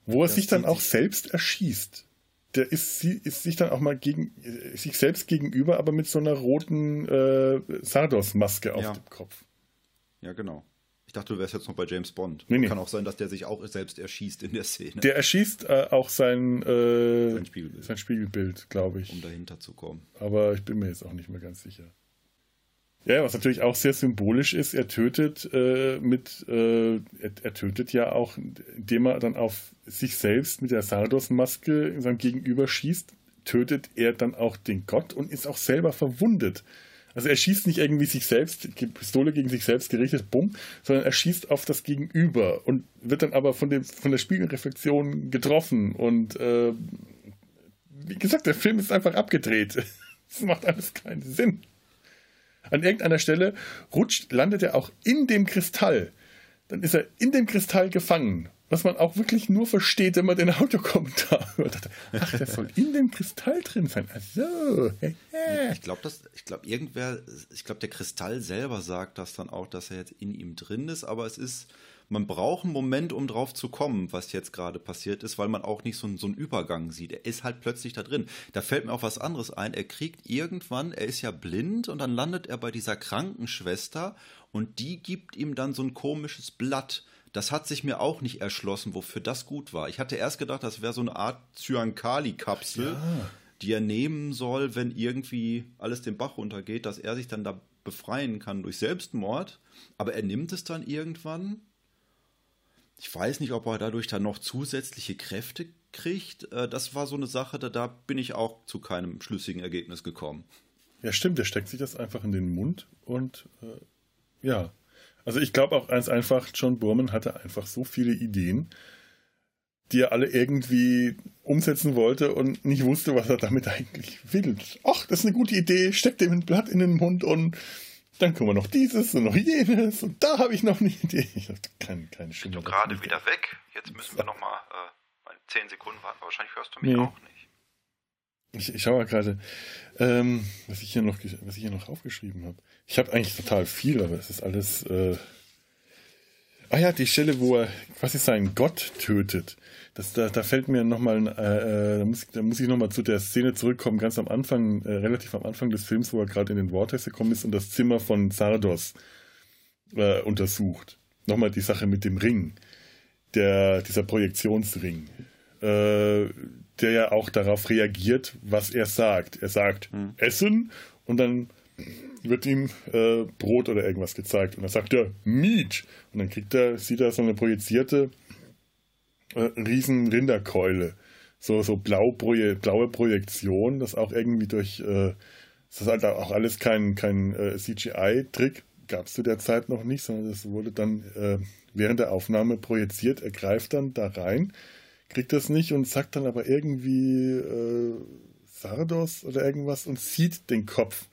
Wo er Das sich dann auch selbst erschießt. Der ist, ist sich dann auch mal gegen sich selbst gegenüber, aber mit so einer roten äh, Sardos-Maske auf Ja. dem Kopf. Ja, genau. Ich dachte, du wärst jetzt noch bei James Bond. Nee, nee. Kann auch sein, dass der sich auch selbst erschießt in der Szene, Der erschießt äh, auch sein, äh, Sein Spiegelbild. sein Spiegelbild, glaube ich. um dahinter zu kommen. Aber ich bin mir jetzt auch nicht mehr ganz sicher. Ja, was natürlich auch sehr symbolisch ist, er tötet äh, mit, äh, er, er tötet ja auch, indem er dann auf sich selbst mit der Sardos-Maske in seinem Gegenüber schießt, tötet er dann auch den Gott und ist auch selber verwundet. Also er schießt nicht irgendwie sich selbst, Pistole gegen sich selbst gerichtet, bumm, sondern er schießt auf das Gegenüber und wird dann aber von, dem, von der Spiegelreflexion getroffen. Und äh, wie gesagt, der Film ist einfach abgedreht. <laughs> Das macht alles keinen Sinn. An irgendeiner Stelle rutscht, landet er auch in dem Kristall. Dann ist er in dem Kristall gefangen. Was man auch wirklich nur versteht, wenn man den Autokommentar <laughs> hört. Ach, der soll in dem Kristall drin sein. Ach so. Ich glaube, dass, ich glaube, irgendwer, ich glaube, der Kristall selber sagt das dann auch, dass er jetzt in ihm drin ist, aber es ist, man braucht einen Moment, um drauf zu kommen, was jetzt gerade passiert ist, weil man auch nicht so, einen- so einen Übergang sieht. Er ist halt plötzlich da drin. Da fällt mir auch was anderes ein. Er kriegt irgendwann, er ist ja blind und dann landet er bei dieser Krankenschwester und die gibt ihm dann so ein komisches Blatt. Das hat sich mir auch nicht erschlossen, wofür das gut war. Ich hatte erst gedacht, das wäre so eine Art Cyankali-Kapsel die er nehmen soll, wenn irgendwie alles den Bach runtergeht, dass er sich dann da befreien kann durch Selbstmord. Aber er nimmt es dann irgendwann. Ich weiß nicht, ob er dadurch dann noch zusätzliche Kräfte kriegt. Äh, Das war so eine Sache, da, da bin ich auch zu keinem schlüssigen Ergebnis gekommen. Ja, stimmt, der steckt sich das einfach in den Mund und äh, ja. Also ich glaube auch ganz einfach, John Burman hatte einfach so viele Ideen, die er alle irgendwie umsetzen wollte und nicht wusste, was er damit <laughs> eigentlich will. Ach, das ist eine gute Idee, steckt ihm ein Blatt in den Mund und dann können wir noch dieses und noch jenes und da habe ich noch eine Idee. Ich habe keinen kein Bist du gerade wieder weg? Jetzt müssen wir noch mal äh, 10 Sekunden warten. Wahrscheinlich hörst du mich nee. auch nicht. Ich, ich schaue mal gerade, ähm, was, ich hier noch, was ich hier noch aufgeschrieben habe. Ich habe eigentlich total viel, aber es ist alles... Äh, Ah ja, die Stelle, wo er quasi seinen Gott tötet. Das, da, da fällt mir nochmal, äh, äh, da muss, da muss ich nochmal zu der Szene zurückkommen, ganz am Anfang, äh, relativ am Anfang des Films, wo er gerade in den Vortex gekommen ist und das Zimmer von Sardos äh, untersucht. Nochmal die Sache mit dem Ring, der, dieser Projektionsring, äh, der ja auch darauf reagiert, was er sagt. Er sagt, hm. Essen und dann wird ihm äh, Brot oder irgendwas gezeigt. Und dann sagt er, Meat. Und dann kriegt er, sieht er so eine projizierte äh, riesen Rinderkeule. So, so blau blaue Projektion, das auch irgendwie durch, äh, das ist halt auch alles kein, kein äh, CGI-Trick, gab es zu der Zeit noch nicht, sondern das wurde dann äh, während der Aufnahme projiziert. Er greift dann da rein, kriegt das nicht und sagt dann aber irgendwie äh, Sardos oder irgendwas und sieht den Kopf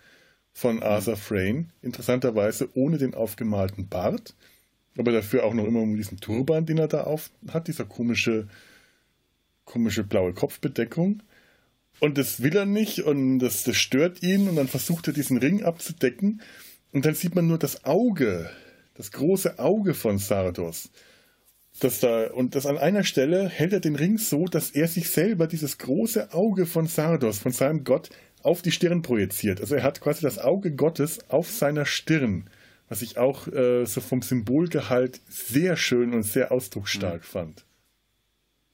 von Arthur Frayne, interessanterweise ohne den aufgemalten Bart, aber dafür auch noch immer um diesen Turban, den er da auf hat, dieser komische, komische blaue Kopfbedeckung. Und das will er nicht und das, das stört ihn und dann versucht er diesen Ring abzudecken und dann sieht man nur das Auge, das große Auge von Sardos. Das da, und das an einer Stelle hält er den Ring so, dass er sich selber dieses große Auge von Sardos, von seinem Gott, auf die Stirn projiziert. Also er hat quasi das Auge Gottes auf seiner Stirn, was ich auch äh, so vom Symbolgehalt sehr schön und sehr ausdrucksstark mhm. fand.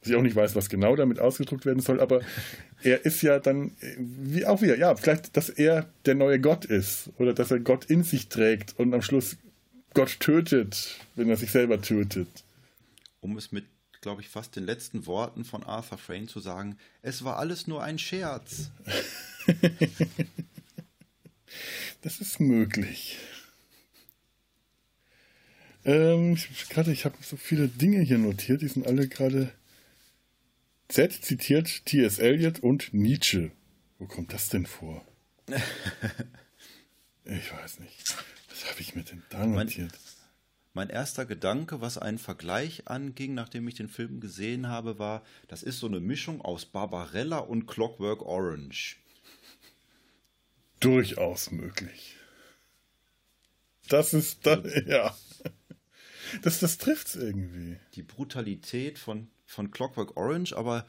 Was ich auch nicht weiß, was genau damit ausgedruckt werden soll, aber <laughs> er ist ja dann, wie auch wieder, ja, vielleicht, dass er der neue Gott ist oder dass er Gott in sich trägt und am Schluss Gott tötet, wenn er sich selber tötet. Um es mit glaube ich, fast den letzten Worten von Arthur Frayne zu sagen, es war alles nur ein Scherz. <laughs> das ist möglich. Ähm, ich habe so viele Dinge hier notiert, die sind alle gerade. Z zitiert T.S. Eliot und Nietzsche. Wo kommt das denn vor? <laughs> ich weiß nicht. Was habe ich mir denn da notiert? Mein erster Gedanke, was einen Vergleich anging, nachdem ich den Film gesehen habe, war, das ist so eine Mischung aus Barbarella und Clockwork Orange. Durchaus möglich. Das ist da, <laughs> ja. Das, das es irgendwie. Die Brutalität von, von Clockwork Orange, aber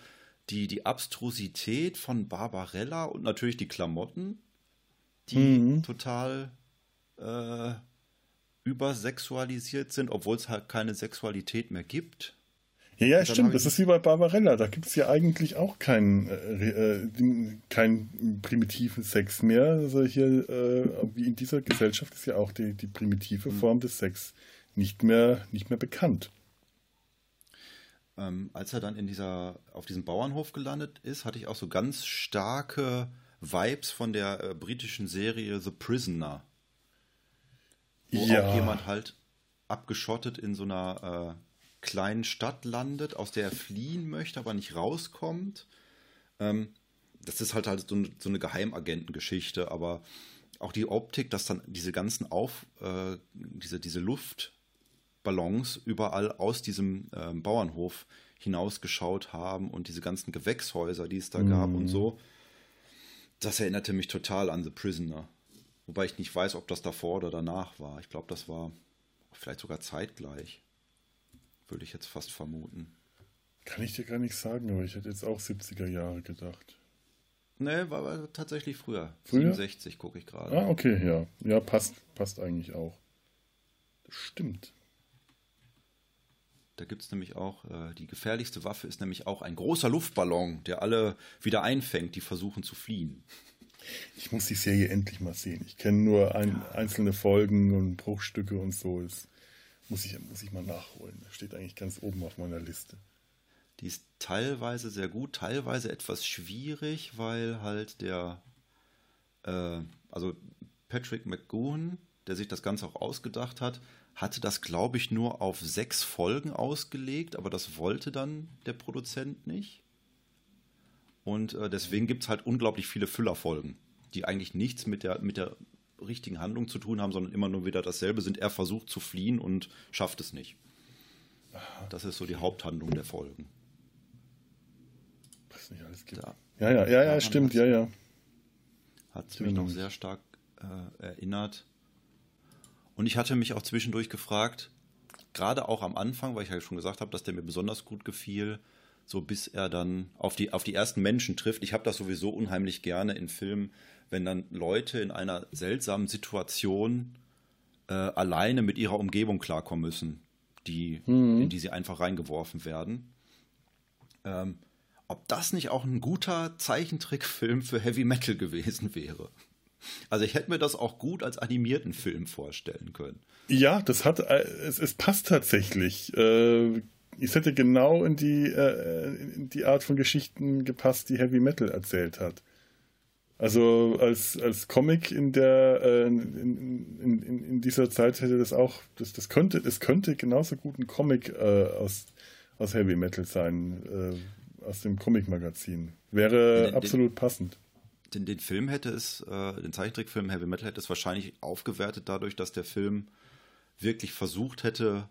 die, die Abstrusität von Barbarella und natürlich die Klamotten, die mhm. total äh, übersexualisiert sind, obwohl es halt keine Sexualität mehr gibt. Ja, ja, stimmt. Das ist wie bei Barbarella. Da gibt es ja eigentlich auch keinen, äh, äh, keinen primitiven Sex mehr. Also hier, äh, wie in dieser Gesellschaft, ist ja auch die, die primitive mhm. Form des Sex nicht mehr, nicht mehr bekannt. Ähm, als er dann in dieser, auf diesem Bauernhof gelandet ist, hatte ich auch so ganz starke Vibes von der äh, britischen Serie The Prisoner wo ja. auch jemand halt abgeschottet in so einer äh, kleinen Stadt landet, aus der er fliehen möchte, aber nicht rauskommt. Ähm, das ist halt halt so, so eine Geheimagentengeschichte, aber auch die Optik, dass dann diese ganzen Auf, äh, diese, diese Luftballons überall aus diesem äh, Bauernhof hinausgeschaut haben und diese ganzen Gewächshäuser, die es da mhm. gab und so, das erinnerte mich total an The Prisoner. Wobei ich nicht weiß, ob das davor oder danach war. Ich glaube, das war vielleicht sogar zeitgleich. Würde ich jetzt fast vermuten. Kann ich dir gar nicht sagen, aber ich hätte jetzt auch 70er Jahre gedacht. Nee, war, war tatsächlich früher. früher? 67 gucke ich gerade. Ah, okay, ja. Ja, passt, passt eigentlich auch. Das stimmt. Da gibt es nämlich auch, äh, die gefährlichste Waffe ist nämlich auch ein großer Luftballon, der alle wieder einfängt, die versuchen zu fliehen. Ich muss die Serie endlich mal sehen. Ich kenne nur ein, einzelne Folgen und Bruchstücke und so. Das muss ich, muss ich mal nachholen. Das steht eigentlich ganz oben auf meiner Liste. Die ist teilweise sehr gut, teilweise etwas schwierig, weil halt der, äh, also Patrick McGowan, der sich das Ganze auch ausgedacht hat, hatte das, glaube ich, nur auf sechs Folgen ausgelegt, aber das wollte dann der Produzent nicht. Und äh, deswegen gibt es halt unglaublich viele Füllerfolgen, die eigentlich nichts mit der, mit der richtigen Handlung zu tun haben, sondern immer nur wieder dasselbe sind. Er versucht zu fliehen und schafft es nicht. Das ist so die Haupthandlung der Folgen. Was nicht alles gibt. Da, ja, ja, ja, ja, stimmt, ja, ja. Hat mich noch sehr stark äh, erinnert. Und ich hatte mich auch zwischendurch gefragt, gerade auch am Anfang, weil ich ja schon gesagt habe, dass der mir besonders gut gefiel, so bis er dann auf die, auf die ersten Menschen trifft. Ich habe das sowieso unheimlich gerne in Filmen, wenn dann Leute in einer seltsamen Situation äh, alleine mit ihrer Umgebung klarkommen müssen, die, mhm. in die sie einfach reingeworfen werden. Ähm, ob das nicht auch ein guter Zeichentrickfilm für Heavy Metal gewesen wäre. Also ich hätte mir das auch gut als animierten Film vorstellen können. Ja, das hat äh, es, es passt tatsächlich. Äh, es hätte genau in die, äh, in die Art von Geschichten gepasst, die Heavy Metal erzählt hat. Also als, als Comic in der in, in, in, dieser Zeit hätte das auch, das, das könnte, das könnte genauso gut ein Comic aus, aus Heavy Metal sein, aus dem Comic-Magazin. Wäre den, absolut den, passend. Den, den Film hätte es, äh, den Zeichentrickfilm Heavy Metal hätte es wahrscheinlich aufgewertet dadurch, dass der Film wirklich versucht hätte,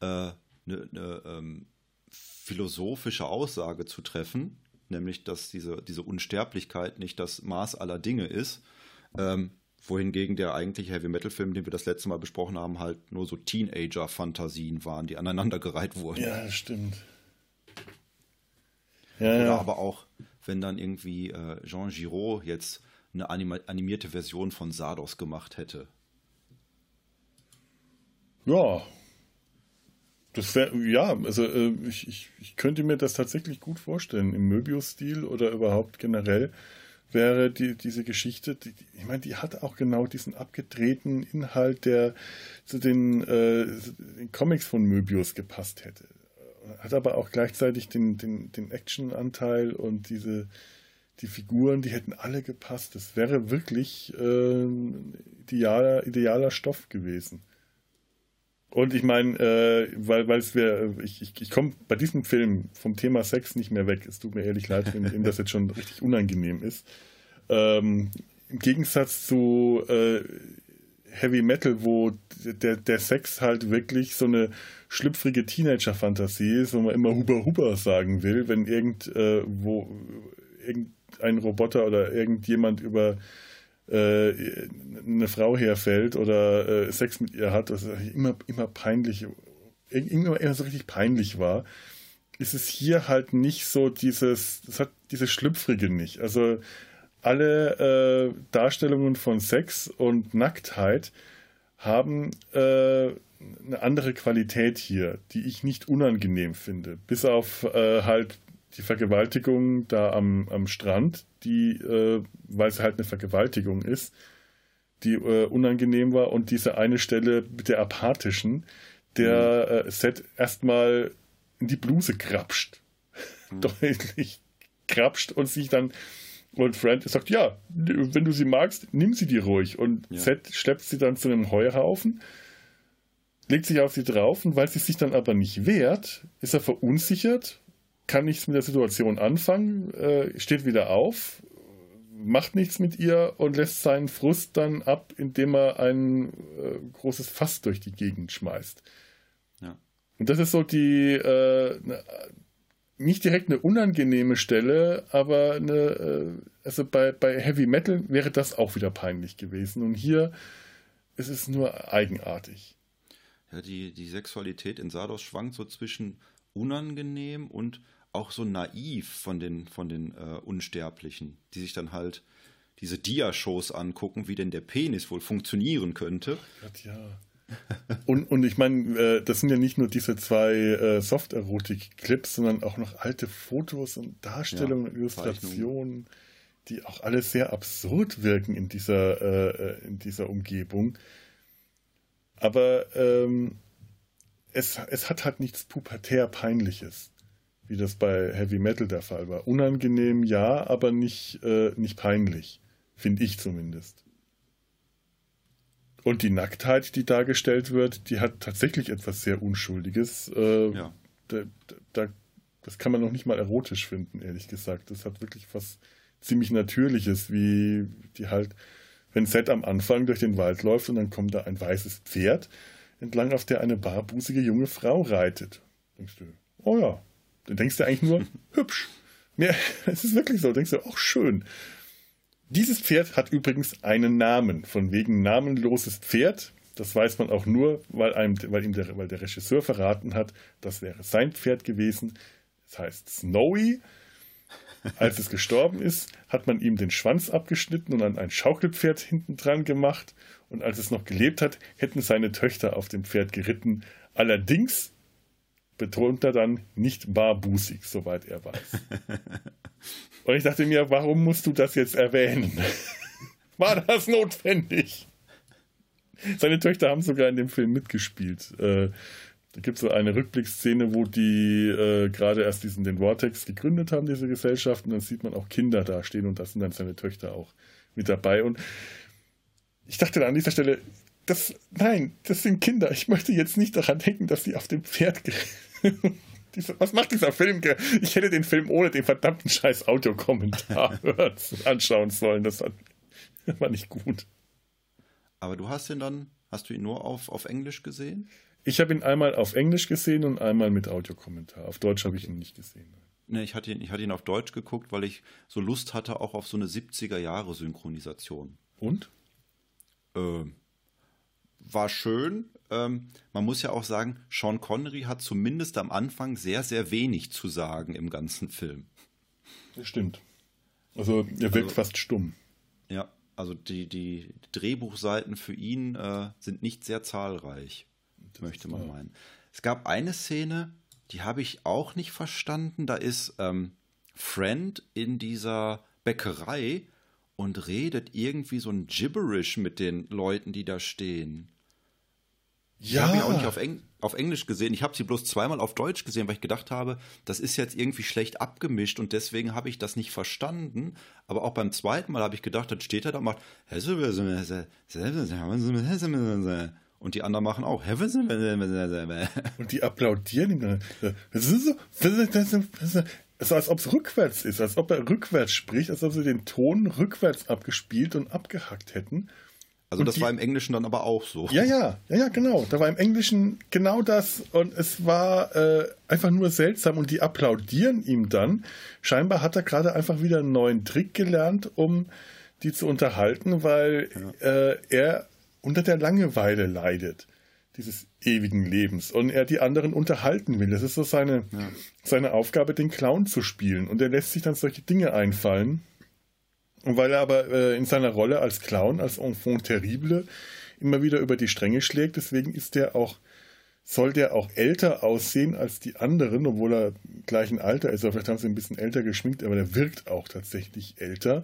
eine äh, ne, ne, ähm, philosophische Aussage zu treffen, nämlich dass diese, diese Unsterblichkeit nicht das Maß aller Dinge ist. Ähm, wohingegen der eigentliche Heavy Metal Film, den wir das letzte Mal besprochen haben, halt nur so Teenager-Fantasien waren, die aneinandergereiht wurden. Ja, stimmt. Ja, Oder ja. aber auch, wenn dann irgendwie äh, Jean Giraud jetzt eine animierte Version von Sardos gemacht hätte. Ja. Das wäre, ja, also äh, ich, ich, ich könnte mir das tatsächlich gut vorstellen. Im Möbius-Stil oder überhaupt generell wäre die, diese Geschichte, die, ich meine, die hat auch genau diesen abgedrehten Inhalt, der zu den, äh, den Comics von Möbius gepasst hätte hat aber auch gleichzeitig den, den, den Action-Anteil und diese, die Figuren, die hätten alle gepasst. Das wäre wirklich äh, idealer, idealer Stoff gewesen. Und ich meine, äh, weil es wäre, ich, ich, ich komme bei diesem Film vom Thema Sex nicht mehr weg. Es tut mir ehrlich leid, wenn, wenn das jetzt schon richtig unangenehm ist. Ähm, Im Gegensatz zu äh, Heavy Metal, wo der, der Sex halt wirklich so eine schlüpfrige Teenager-Fantasie ist, wo man immer Huber Huber sagen will, wenn irgend, äh, irgendein Roboter oder irgendjemand über äh, eine Frau herfällt oder äh, Sex mit ihr hat, das immer, immer peinlich, immer, immer so richtig peinlich war, ist es hier halt nicht so dieses, das hat dieses Schlüpfrige nicht. Also alle äh, Darstellungen von Sex und Nacktheit haben äh, eine andere Qualität hier, die ich nicht unangenehm finde. Bis auf äh, halt die Vergewaltigung da am, am Strand, die, äh, weil es halt eine Vergewaltigung ist, die äh, unangenehm war und diese eine Stelle mit der apathischen, der mhm. Set erstmal in die Bluse krapscht. Mhm. <laughs> Deutlich krapscht und sich dann und Friend sagt, ja, wenn du sie magst, nimm sie dir ruhig. Und ja. Seth schleppt sie dann zu einem Heuhaufen, legt sich auf sie drauf und weil sie sich dann aber nicht wehrt, ist er verunsichert, kann nichts mit der Situation anfangen, äh, steht wieder auf, macht nichts mit ihr und lässt seinen Frust dann ab, indem er ein äh, großes Fass durch die Gegend schmeißt. Ja. Und das ist so die, äh, nicht direkt eine unangenehme Stelle, aber eine, äh, also bei, bei Heavy Metal wäre das auch wieder peinlich gewesen. Und hier ist es nur eigenartig. Ja, die, die Sexualität in Sardos schwankt so zwischen unangenehm und auch so naiv von den, von den äh, Unsterblichen, die sich dann halt diese Dia-Shows angucken, wie denn der Penis wohl funktionieren könnte. Gott, ja. Und, und ich meine, äh, das sind ja nicht nur diese zwei äh, Soft-Erotik-Clips, sondern auch noch alte Fotos und Darstellungen, ja, Illustrationen, die auch alle sehr absurd wirken in dieser, äh, äh, in dieser Umgebung. Aber ähm, es, es hat halt nichts pubertär Peinliches, wie das bei Heavy Metal der Fall war. Unangenehm ja, aber nicht, äh, nicht peinlich, finde ich zumindest. Und die Nacktheit, die dargestellt wird, die hat tatsächlich etwas sehr Unschuldiges. Äh, ja. da, da, das kann man noch nicht mal erotisch finden, ehrlich gesagt. Das hat wirklich was ziemlich Natürliches, wie die halt, wenn Seth am Anfang durch den Wald läuft und dann kommt da ein weißes Pferd entlang, auf der eine barbusige junge Frau reitet. Denkst du, oh ja. Dann denkst du eigentlich nur, <laughs> hübsch. Mehr, <laughs> es ist wirklich so. Denkst du, auch schön. Dieses Pferd hat übrigens einen Namen, von wegen namenloses Pferd. Das weiß man auch nur, weil, einem, weil ihm der, weil der Regisseur verraten hat, das wäre sein Pferd gewesen. Das heißt Snowy. Als es gestorben ist, hat man ihm den Schwanz abgeschnitten und an ein Schaukelpferd hinten dran gemacht. Und als es noch gelebt hat, hätten seine Töchter auf dem Pferd geritten. Allerdings betont er dann nicht barbusig, soweit er weiß. <laughs> Und ich dachte mir, warum musst du das jetzt erwähnen? <laughs> War das notwendig? Seine Töchter haben sogar in dem Film mitgespielt. Äh, da gibt es so eine Rückblickszene, wo die äh, gerade erst diesen den Vortex gegründet haben, diese Gesellschaft, und dann sieht man auch Kinder da stehen und da sind dann seine Töchter auch mit dabei. Und ich dachte dann an dieser Stelle, das, nein, das sind Kinder. Ich möchte jetzt nicht daran denken, dass sie auf dem Pferd <laughs> was macht dieser Film? Ich hätte den Film ohne den verdammten scheiß Audiokommentar <laughs> <laughs> anschauen sollen. Das war nicht gut. Aber du hast ihn dann, hast du ihn nur auf, auf Englisch gesehen? Ich habe ihn einmal auf Englisch gesehen und einmal mit Audiokommentar. Auf Deutsch habe ich ihn nicht gesehen. Ne, ich hatte, ihn, ich hatte ihn auf Deutsch geguckt, weil ich so Lust hatte auch auf so eine 70er-Jahre-Synchronisation. Und? Äh, war schön. Ähm, man muss ja auch sagen, Sean Connery hat zumindest am Anfang sehr, sehr wenig zu sagen im ganzen Film. Das stimmt. Also er wirkt also, fast stumm. Ja, also die, die Drehbuchseiten für ihn äh, sind nicht sehr zahlreich, das möchte man meinen. Es gab eine Szene, die habe ich auch nicht verstanden. Da ist ähm, Friend in dieser Bäckerei und redet irgendwie so ein Gibberish mit den Leuten, die da stehen. Ich ja. habe ihn auch nicht auf, Eng auf Englisch gesehen. Ich habe sie bloß zweimal auf Deutsch gesehen, weil ich gedacht habe, das ist jetzt irgendwie schlecht abgemischt und deswegen habe ich das nicht verstanden. Aber auch beim zweiten Mal habe ich gedacht, dann steht er da und macht und die anderen machen auch und die applaudieren ihm Das ist so, so als ob es rückwärts ist, als ob er rückwärts spricht, als ob sie den Ton rückwärts abgespielt und abgehackt hätten. Also und das die, war im Englischen dann aber auch so. Ja, ja, ja, ja, genau. Da war im Englischen genau das und es war äh, einfach nur seltsam und die applaudieren ihm dann. Scheinbar hat er gerade einfach wieder einen neuen Trick gelernt, um die zu unterhalten, weil ja. äh, er unter der Langeweile leidet dieses ewigen Lebens und er die anderen unterhalten will. Das ist so seine, ja. seine Aufgabe, den Clown zu spielen. Und er lässt sich dann solche Dinge einfallen. Und weil er aber äh, in seiner Rolle als Clown, als Enfant terrible, immer wieder über die Stränge schlägt, deswegen ist der auch, soll der auch älter aussehen als die anderen, obwohl er gleichen Alter ist. Vielleicht haben sie ein bisschen älter geschminkt, aber der wirkt auch tatsächlich älter.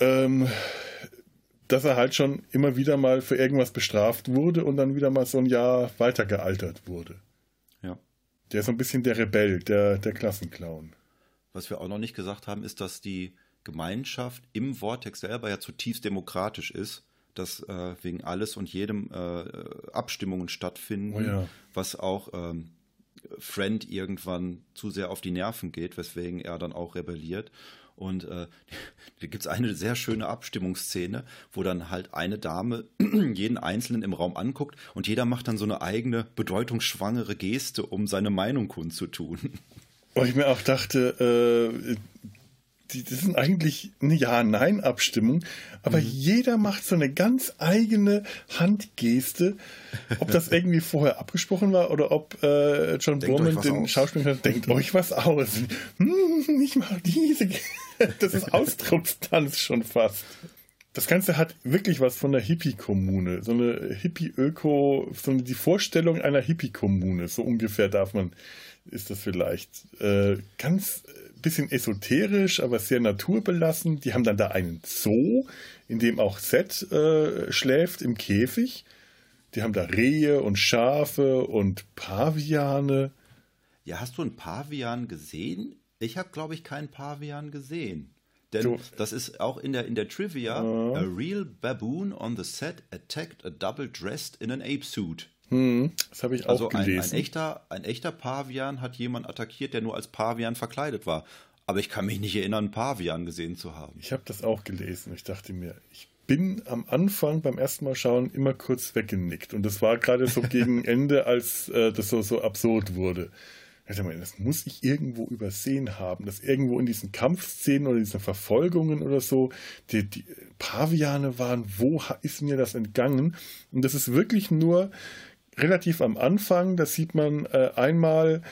Ähm, dass er halt schon immer wieder mal für irgendwas bestraft wurde und dann wieder mal so ein Jahr weiter gealtert wurde. Ja. Der ist so ein bisschen der Rebell, der, der Klassenclown. Was wir auch noch nicht gesagt haben, ist, dass die Gemeinschaft im Vortex selber ja zutiefst demokratisch ist, dass äh, wegen alles und jedem äh, Abstimmungen stattfinden, oh ja. was auch ähm, Friend irgendwann zu sehr auf die Nerven geht, weswegen er dann auch rebelliert. Und äh, <laughs> da gibt es eine sehr schöne Abstimmungsszene, wo dann halt eine Dame <clears throat> jeden Einzelnen im Raum anguckt und jeder macht dann so eine eigene bedeutungsschwangere Geste, um seine Meinung kundzutun. <laughs> Weil ich mir auch dachte, äh, die, das sind eigentlich eine Ja-Nein-Abstimmung, aber mhm. jeder macht so eine ganz eigene Handgeste. Ob das irgendwie vorher abgesprochen war oder ob äh, John Borman den aus. Schauspieler denkt euch was aus. Hm, ich mache diese. <laughs> das ist Ausdruckstanz schon fast. Das Ganze hat wirklich was von der Hippie-Kommune. So eine Hippie-Öko, so die Vorstellung einer Hippie-Kommune. So ungefähr darf man, ist das vielleicht. Äh, ganz bisschen esoterisch, aber sehr naturbelassen. Die haben dann da einen Zoo, in dem auch Seth äh, schläft im Käfig. Die haben da Rehe und Schafe und Paviane. Ja, hast du einen Pavian gesehen? Ich habe, glaube ich, keinen Pavian gesehen. Denn du. das ist auch in der, in der Trivia: uh. A real baboon on the set attacked a double dressed in an ape suit. Hm, das habe ich auch also gelesen. Ein, ein, echter, ein echter Pavian hat jemand attackiert, der nur als Pavian verkleidet war. Aber ich kann mich nicht erinnern, einen Pavian gesehen zu haben. Ich habe das auch gelesen. Ich dachte mir, ich bin am Anfang beim ersten Mal schauen immer kurz weggenickt. Und das war gerade so <laughs> gegen Ende, als äh, das so, so absurd wurde. Ich dachte mir, das muss ich irgendwo übersehen haben, dass irgendwo in diesen Kampfszenen oder diesen Verfolgungen oder so die, die Paviane waren. Wo ist mir das entgangen? Und das ist wirklich nur relativ am Anfang. Da sieht man äh, einmal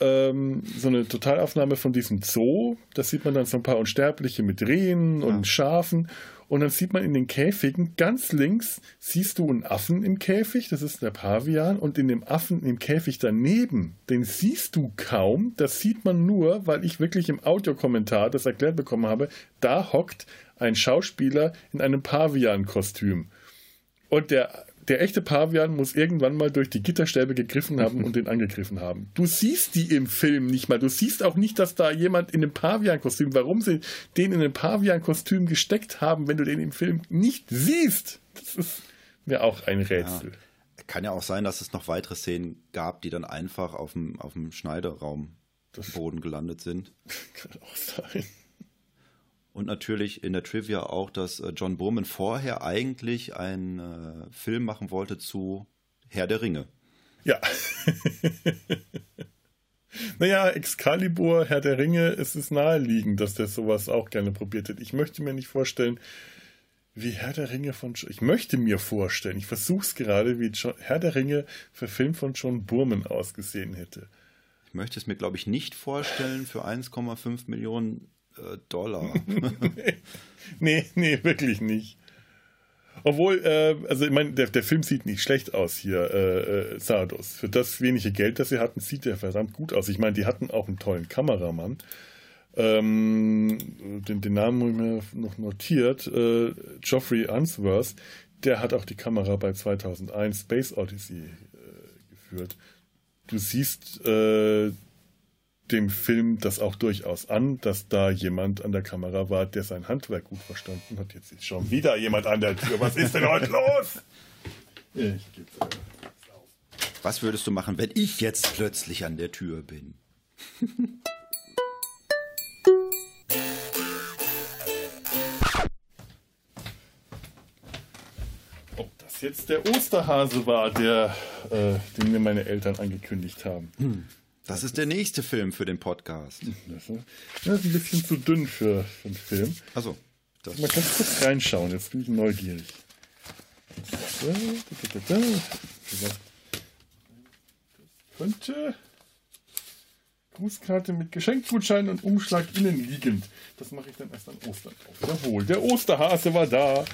ähm, so eine Totalaufnahme von diesem Zoo. Da sieht man dann so ein paar Unsterbliche mit Rehen und ja. Schafen. Und dann sieht man in den Käfigen ganz links siehst du einen Affen im Käfig, das ist der Pavian, und in dem Affen im Käfig daneben, den siehst du kaum, das sieht man nur, weil ich wirklich im Audiokommentar das erklärt bekommen habe, da hockt ein Schauspieler in einem Pavian-Kostüm. Und der der echte Pavian muss irgendwann mal durch die Gitterstäbe gegriffen haben und den angegriffen haben. Du siehst die im Film nicht mal. Du siehst auch nicht, dass da jemand in einem Pavian-Kostüm, warum sie den in einem Pavian-Kostüm gesteckt haben, wenn du den im Film nicht siehst. Das ist mir auch ein Rätsel. Ja. Kann ja auch sein, dass es noch weitere Szenen gab, die dann einfach auf dem, auf dem Schneideraum Boden gelandet sind. <laughs> Kann auch sein. Und natürlich in der Trivia auch, dass äh, John Burman vorher eigentlich einen äh, Film machen wollte zu Herr der Ringe. Ja. <laughs> naja, Excalibur, Herr der Ringe, es ist naheliegend, dass der sowas auch gerne probiert hätte. Ich möchte mir nicht vorstellen, wie Herr der Ringe von. Ich möchte mir vorstellen, ich versuche es gerade, wie John, Herr der Ringe verfilmt von John Burman ausgesehen hätte. Ich möchte es mir, glaube ich, nicht vorstellen für 1,5 Millionen äh, Dollar. <laughs> nee, nee, wirklich nicht. Obwohl, äh, also ich meine, der, der Film sieht nicht schlecht aus hier, äh, äh, Sardos. Für das wenige Geld, das sie hatten, sieht der verdammt gut aus. Ich meine, die hatten auch einen tollen Kameramann. Ähm, den, den Namen habe ich mir noch notiert. Äh, Geoffrey Unsworth, der hat auch die Kamera bei 2001 Space Odyssey äh, geführt. Du siehst äh, dem Film das auch durchaus an, dass da jemand an der Kamera war, der sein Handwerk gut verstanden hat. Jetzt ist schon wieder jemand an der Tür. Was ist denn heute los? Ich geb's auf. Was würdest du machen, wenn ich jetzt plötzlich an der Tür bin? <laughs> Ob das jetzt der Osterhase war, der, äh, den mir meine Eltern angekündigt haben. Hm. Das ist der nächste Film für den Podcast. Das ist ein bisschen zu dünn für, für einen Film. Also, das Mal ganz kurz reinschauen, jetzt bin ich neugierig. Das könnte Grußkarte mit Geschenkgutschein und Umschlag innen liegend. Das mache ich dann erst an Ostern auf. Jawohl, der Osterhase war da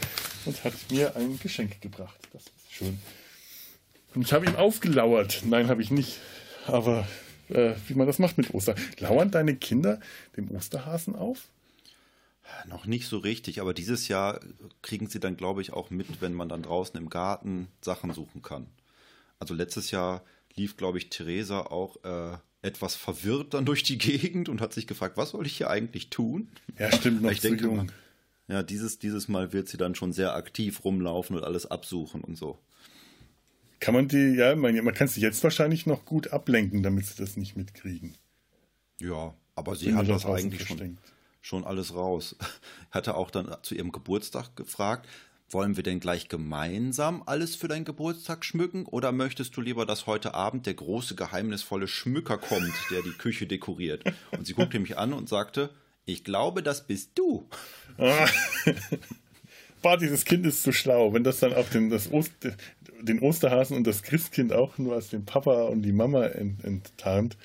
und hat mir ein Geschenk gebracht. Das ist schön. Und ich habe ihm aufgelauert. Nein, habe ich nicht. Aber äh, wie man das macht mit Ostern. Lauern deine Kinder dem Osterhasen auf? Noch nicht so richtig, aber dieses Jahr kriegen sie dann, glaube ich, auch mit, wenn man dann draußen im Garten Sachen suchen kann. Also letztes Jahr lief, glaube ich, Theresa auch äh, etwas verwirrt dann durch die Gegend und hat sich gefragt, was soll ich hier eigentlich tun? Ja, stimmt, noch ich denke, jung. Ja, dieses, dieses Mal wird sie dann schon sehr aktiv rumlaufen und alles absuchen und so. Kann man die, ja, man, man kann sie jetzt wahrscheinlich noch gut ablenken, damit sie das nicht mitkriegen. Ja, aber sie hat das eigentlich schon, schon alles raus. <laughs> Hatte auch dann zu ihrem Geburtstag gefragt, wollen wir denn gleich gemeinsam alles für deinen Geburtstag schmücken oder möchtest du lieber, dass heute Abend der große geheimnisvolle Schmücker kommt, der die Küche dekoriert? Und sie guckte mich an und sagte, ich glaube, das bist du. <laughs> Bah, dieses Kind ist zu schlau. Wenn das dann auch den, das Ost, den Osterhasen und das Christkind auch nur als den Papa und die Mama ent, enttarnt.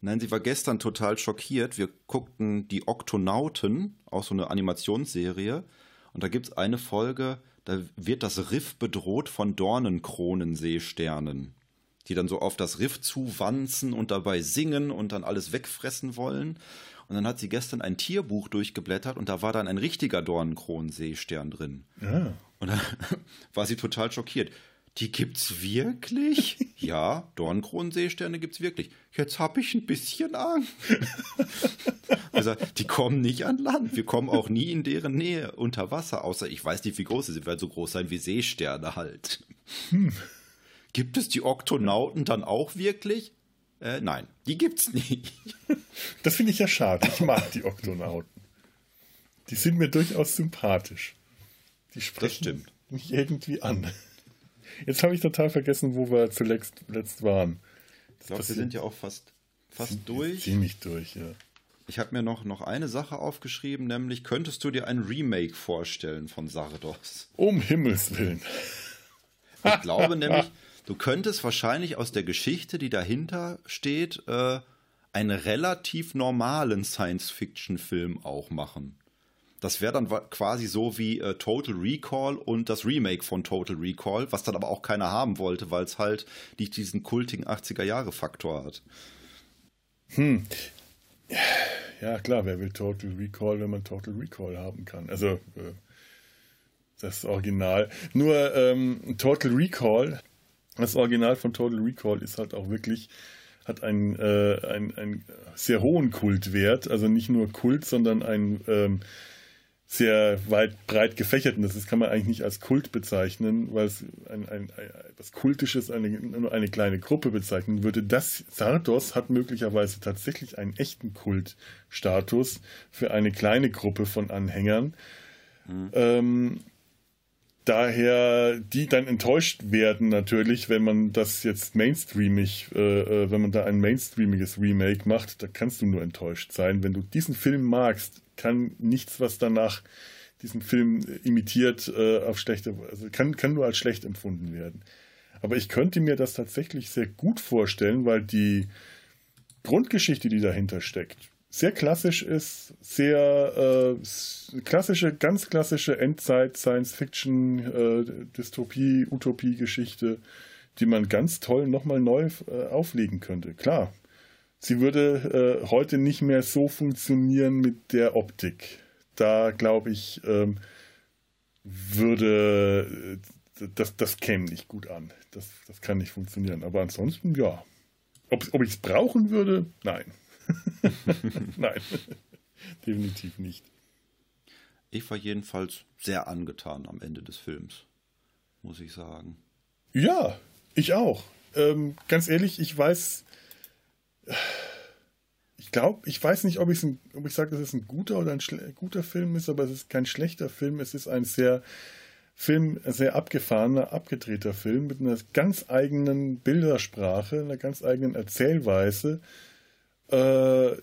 Nein, sie war gestern total schockiert. Wir guckten die Oktonauten, auch so eine Animationsserie. Und da gibt es eine Folge, da wird das Riff bedroht von Dornenkronenseesternen, die dann so auf das Riff zuwanzen und dabei singen und dann alles wegfressen wollen. Und dann hat sie gestern ein Tierbuch durchgeblättert und da war dann ein richtiger Dornenkronenseestern drin. Ja. Und dann <laughs> war sie total schockiert. Die gibt's wirklich? <laughs> ja, Dornkronenseesterne gibt's wirklich. Jetzt hab ich ein bisschen Angst. <laughs> also, die kommen nicht an Land. Wir kommen auch nie in deren Nähe unter Wasser, außer ich weiß nicht, wie groß sie sind. Sie werden so groß sein wie Seesterne halt. Hm. Gibt es die Oktonauten dann auch wirklich? Äh, nein, die gibt's nicht. <laughs> Das finde ich ja schade. Ich mag die Oktonauten. Die sind mir durchaus sympathisch. Die sprechen mich irgendwie an. Jetzt habe ich total vergessen, wo wir zuletzt, zuletzt waren. ich glaube, wir sind ja auch fast, fast sind, durch. Ziemlich durch, ja. Ich habe mir noch, noch eine Sache aufgeschrieben, nämlich könntest du dir ein Remake vorstellen von Sardos? Um Himmels Willen. Ich glaube <laughs> nämlich, du könntest wahrscheinlich aus der Geschichte, die dahinter steht, äh, einen relativ normalen Science-Fiction-Film auch machen. Das wäre dann quasi so wie äh, Total Recall und das Remake von Total Recall, was dann aber auch keiner haben wollte, weil es halt nicht diesen kultigen 80er-Jahre-Faktor hat. Hm. Ja, klar, wer will Total Recall, wenn man Total Recall haben kann? Also, äh, das Original. Nur ähm, Total Recall, das Original von Total Recall ist halt auch wirklich, hat einen, äh, einen, einen sehr hohen Kultwert. Also nicht nur Kult, sondern ein. Ähm, sehr weit breit gefächert. Und das kann man eigentlich nicht als Kult bezeichnen, weil es ein, ein, ein etwas Kultisches, eine, nur eine kleine Gruppe bezeichnen würde. Das Sardos hat möglicherweise tatsächlich einen echten Kultstatus für eine kleine Gruppe von Anhängern. Mhm. Ähm, daher die dann enttäuscht werden natürlich, wenn man das jetzt mainstreamig, äh, äh wenn man da ein mainstreamiges Remake macht, da kannst du nur enttäuscht sein. Wenn du diesen Film magst, kann nichts, was danach diesen Film imitiert, äh, auf schlechte, also kann, kann nur als schlecht empfunden werden. Aber ich könnte mir das tatsächlich sehr gut vorstellen, weil die Grundgeschichte, die dahinter steckt, sehr klassisch ist, sehr äh, klassische, ganz klassische Endzeit, Science-Fiction, äh, die man ganz toll nochmal neu äh, auflegen könnte. Klar, Sie würde äh, heute nicht mehr so funktionieren mit der Optik. Da glaube ich, ähm, würde äh, das, das käme nicht gut an. Das, das kann nicht funktionieren. Aber ansonsten, ja. Ob, ob ich es brauchen würde? Nein. <laughs> Nein. Definitiv nicht. Ich war jedenfalls sehr angetan am Ende des Films, muss ich sagen. Ja, ich auch. Ähm, ganz ehrlich, ich weiß, ich glaube, ich weiß nicht, ob, ob ich sage, dass es ein guter oder ein guter Film ist, aber es ist kein schlechter Film. Es ist ein sehr Film, sehr abgefahrener, abgedrehter Film mit einer ganz eigenen Bildersprache, einer ganz eigenen Erzählweise äh,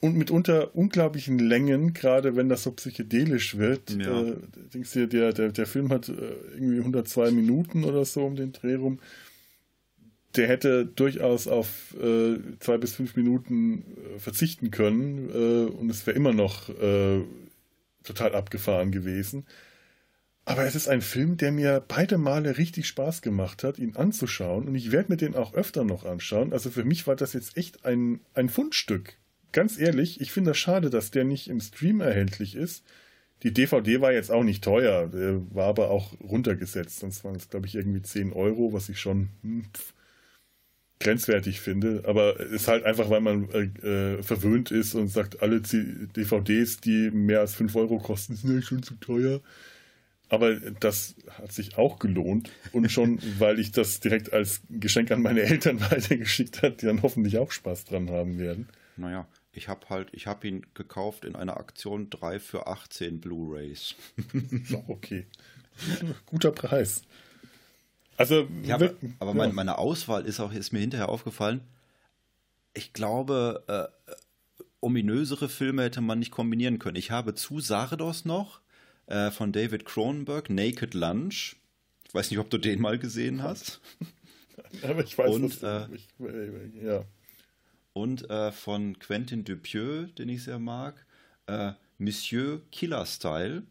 und mitunter unglaublichen Längen, gerade wenn das so psychedelisch wird. Ja. Äh, denkst du, der, der, der Film hat äh, irgendwie 102 Minuten oder so um den Dreh rum der hätte durchaus auf äh, zwei bis fünf Minuten äh, verzichten können äh, und es wäre immer noch total abgefahren gewesen. Aber es ist ein Film, der mir beide Male richtig Spaß gemacht hat, ihn anzuschauen. Und ich werde mir den auch öfter noch anschauen. Also für mich war das jetzt echt ein, ein Fundstück. Ganz ehrlich, ich finde es das schade, dass der nicht im Stream erhältlich ist. Die DVD war jetzt auch nicht teuer, der war aber auch runtergesetzt. Sonst waren es, glaube ich, irgendwie 10 Euro, was ich schon hm, pff, grenzwertig finde, aber es ist halt einfach, weil man äh, verwöhnt ist und sagt, alle DVDs, die mehr als 5 Euro kosten, sind ja schon zu teuer. Aber das hat sich auch gelohnt und schon, <laughs> weil ich das direkt als Geschenk an meine Eltern <laughs> weitergeschickt habe, die dann hoffentlich auch Spaß dran haben werden. Naja, ich habe halt, ich habe ihn gekauft in einer Aktion 3 für 18 Blu-Rays. <laughs> okay. Guter Preis. Also, ja, aber, aber ja. meine, meine, Auswahl ist auch, ist mir hinterher aufgefallen. Ich glaube, äh, ominösere Filme hätte man nicht kombinieren können. Ich habe zu Sardos noch äh, von David Cronenberg, Naked Lunch. Ich weiß nicht, ob du den mal gesehen hast. <laughs> aber ich weiß und, äh, ich, ja. Und äh, von Quentin Dupieux, den ich sehr mag, äh, Monsieur Killer Style.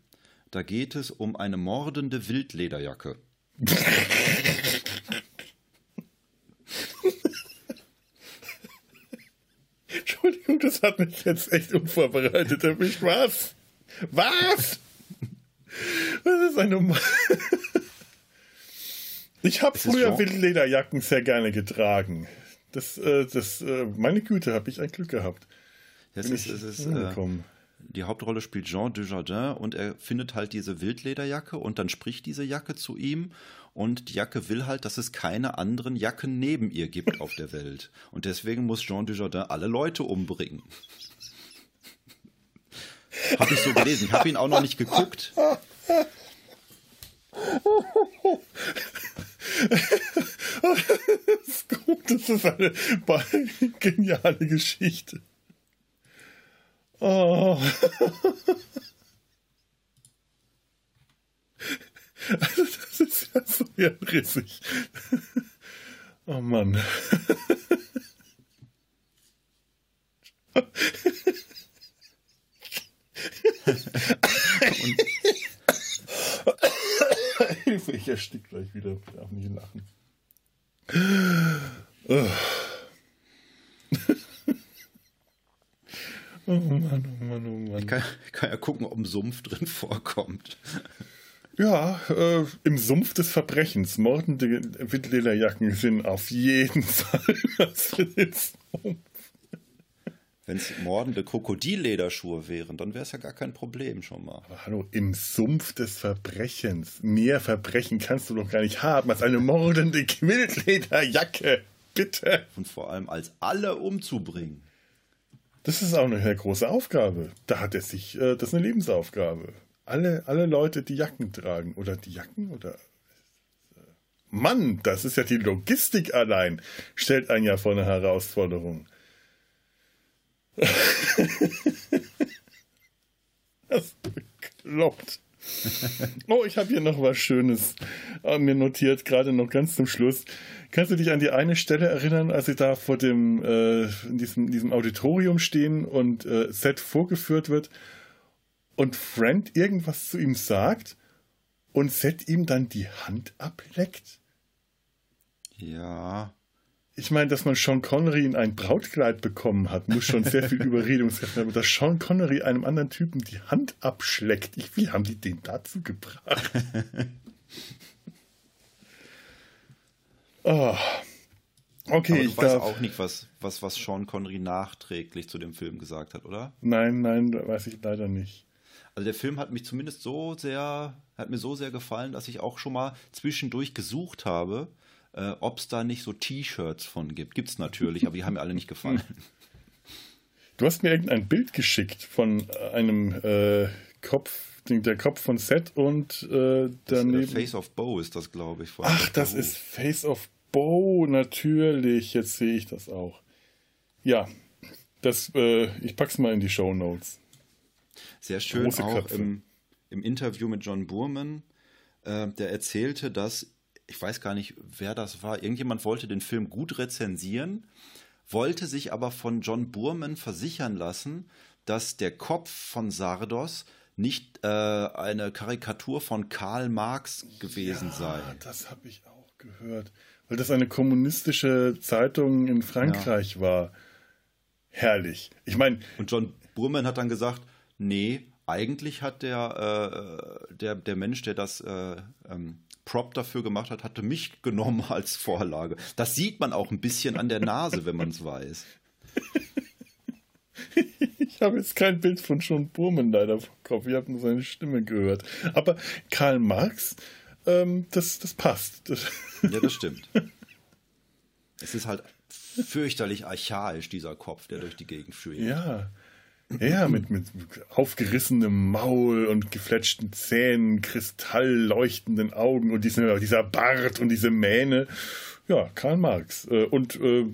Da geht es um eine mordende Wildlederjacke. <laughs> Entschuldigung, das hat mich jetzt echt unvorbereitet erwischt. Was? Was? Das ist eine. <laughs> Ich habe früher Wildlederjacken sehr gerne getragen. Das, äh, das, äh, meine Güte, habe ich ein Glück gehabt. Bin ist, es ist, äh, die Hauptrolle spielt Jean Dujardin und er findet halt diese Wildlederjacke und dann spricht diese Jacke zu ihm und die Jacke will halt, dass es keine anderen Jacken neben ihr gibt auf der Welt. Und deswegen muss Jean Dujardin alle Leute umbringen. Habe ich so gelesen. Ich habe ihn auch noch nicht geguckt. Das ist gut, das ist eine geniale Geschichte. Oh. Also das ist ja so hirnrissig. Oh Mann. Hilfe, ich erstick gleich wieder. Ich darf nicht lachen. Oh Mann, oh Mann, oh Mann. Ich kann, kann ja gucken, ob ein Sumpf drin vorkommt. Ja, äh, im Sumpf des Verbrechens. Mordende Windlederjacken sind auf jeden <laughs> Fall den Sumpf. Wenn es mordende Krokodillederschuhe wären, dann wäre es ja gar kein Problem schon mal. Aber hallo, im Sumpf des Verbrechens. Mehr Verbrechen kannst du doch gar nicht haben als eine mordende Wildlederjacke. Bitte. Und vor allem als alle umzubringen. Das ist auch eine große Aufgabe. Da hat er sich, äh, das ist eine Lebensaufgabe. Alle, alle Leute, die Jacken tragen. Oder die Jacken oder. äh, Mann, das ist ja die Logistik allein. Stellt einen ja vor eine Herausforderung. <laughs> das ist bekloppt. Oh, ich habe hier noch was Schönes äh, mir notiert, gerade noch ganz zum Schluss. Kannst du dich an die eine Stelle erinnern, als sie da vor dem äh, in diesem, diesem Auditorium stehen und äh, Seth vorgeführt wird und Friend irgendwas zu ihm sagt und Seth ihm dann die Hand ableckt? Ja. Ich meine, dass man Sean Connery in ein Brautkleid bekommen hat, muss schon sehr viel <laughs> Überredungskraft haben. Aber dass Sean Connery einem anderen Typen die Hand abschleckt, ich, wie haben die den dazu gebracht? oh. <laughs> Okay, ich du weißt darf. auch nicht, was, was, was Sean Connery nachträglich zu dem Film gesagt hat, oder? Nein, nein, weiß ich leider nicht. Also der Film hat mich zumindest so sehr, hat mir so sehr gefallen, dass ich auch schon mal zwischendurch gesucht habe, äh, ob es da nicht so T-Shirts von gibt. Gibt's natürlich, aber die haben mir alle nicht gefallen. <laughs> Du hast mir irgendein Bild geschickt von äh, einem äh, Kopf, den- der Kopf von Seth und äh, daneben. Face of Bow ist das, glaube ich. Ach, das ist Face of Bow, natürlich. Jetzt sehe ich das auch. Ja, das, äh, ich pack's mal in die Show Notes. Sehr schön Große auch im, im Interview mit John Burman, äh, der erzählte, dass, ich weiß gar nicht, wer das war, irgendjemand wollte den Film gut rezensieren, wollte sich aber von John Burman versichern lassen, dass der Kopf von Sardos nicht äh, eine Karikatur von Karl Marx gewesen sei. Ah, das habe ich auch gehört. Weil das eine kommunistische Zeitung in Frankreich war. Herrlich. Ich meine, Und John Burman hat dann gesagt, nee, eigentlich hat der, äh, der, der Mensch, der das äh, ähm, Prop dafür gemacht hat, hatte mich genommen <laughs> als Vorlage. Das sieht man auch ein bisschen an der Nase, wenn man es weiß. <laughs> ich habe jetzt kein Bild von John Burman leider vom Kopf. Ich habe nur seine Stimme gehört. Aber Karl Marx, ähm, das, das passt. <laughs> Ja, das stimmt. Es ist halt fürchterlich archaisch, dieser Kopf, der durch die Gegend schwebt. Ja. Ja, mit, mit aufgerissenem Maul und gefletschten Zähnen, kristallleuchtenden Augen und diesem, dieser Bart und diese Mähne. Ja, Karl Marx. Äh, Und äh,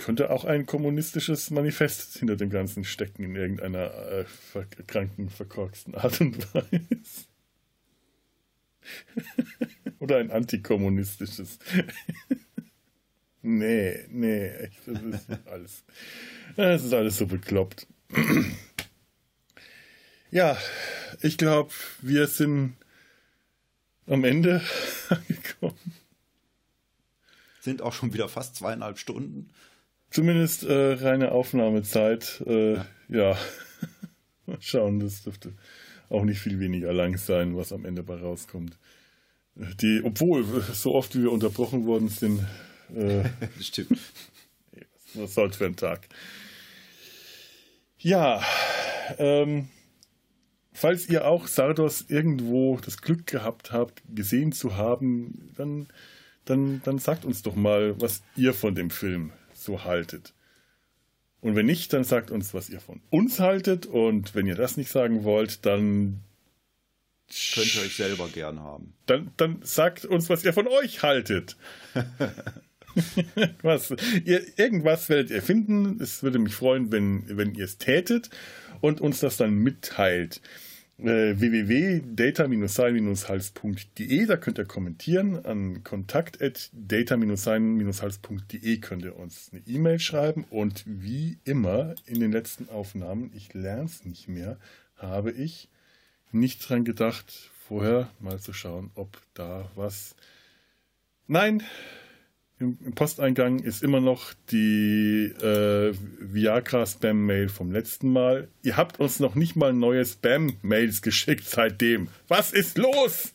könnte auch ein kommunistisches Manifest hinter dem Ganzen stecken in irgendeiner äh, verkranken, verkorksten Art und Weise. <laughs> Oder ein antikommunistisches. <laughs> nee, nee, echt, das ist <laughs> alles. Das ist alles so bekloppt. Ja, ich glaube, wir sind am Ende <laughs> angekommen. Sind auch schon wieder fast zweieinhalb Stunden. Zumindest äh, reine Aufnahmezeit. Äh, ja. ja. <laughs> Mal schauen, das dürfte auch nicht viel weniger lang sein, was am Ende bei rauskommt. Die, obwohl, so oft wie wir unterbrochen worden sind. Äh, <laughs> Stimmt. Was soll's für ein Tag. Ja, ähm, falls ihr auch Sardos irgendwo das Glück gehabt habt, gesehen zu haben, dann, dann, dann sagt uns doch mal, was ihr von dem Film so haltet. Und wenn nicht, dann sagt uns, was ihr von uns haltet. Und wenn ihr das nicht sagen wollt, dann könnt ihr euch selber gern haben. Dann, dann sagt uns, was ihr von euch haltet. <laughs> <laughs> was, ihr, irgendwas werdet ihr finden. Es würde mich freuen, wenn, wenn ihr es tätet und uns das dann mitteilt. Äh, www.data-sein-hals.de, da könnt ihr kommentieren. An kontakt.data-sein-hals.de könnt ihr uns eine E-Mail schreiben. Und wie immer in den letzten Aufnahmen, ich lerne es nicht mehr, habe ich nicht dran gedacht, vorher mal zu schauen, ob da was. Nein, im, Posteingang ist immer noch die äh, Viagra-Spam-Mail vom letzten Mal. Ihr habt uns noch nicht mal neue Spam-Mails geschickt seitdem. Was ist los?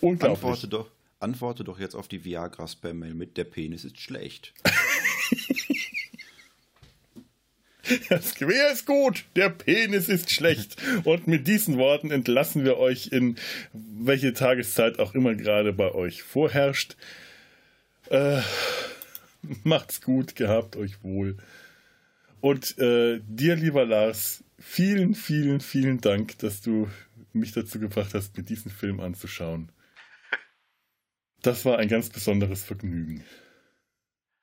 Unglaublich. Antworte doch, antworte doch jetzt auf die Viagra-Spam-Mail mit der Penis ist schlecht. <laughs> Das Gewehr ist gut, der Penis ist schlecht. Und mit diesen Worten entlassen wir euch in welche Tageszeit auch immer gerade bei euch vorherrscht. Äh, macht's gut, gehabt euch wohl. Und äh, dir, lieber Lars, vielen, vielen, vielen Dank, dass du mich dazu gebracht hast, mir diesen Film anzuschauen. Das war ein ganz besonderes Vergnügen.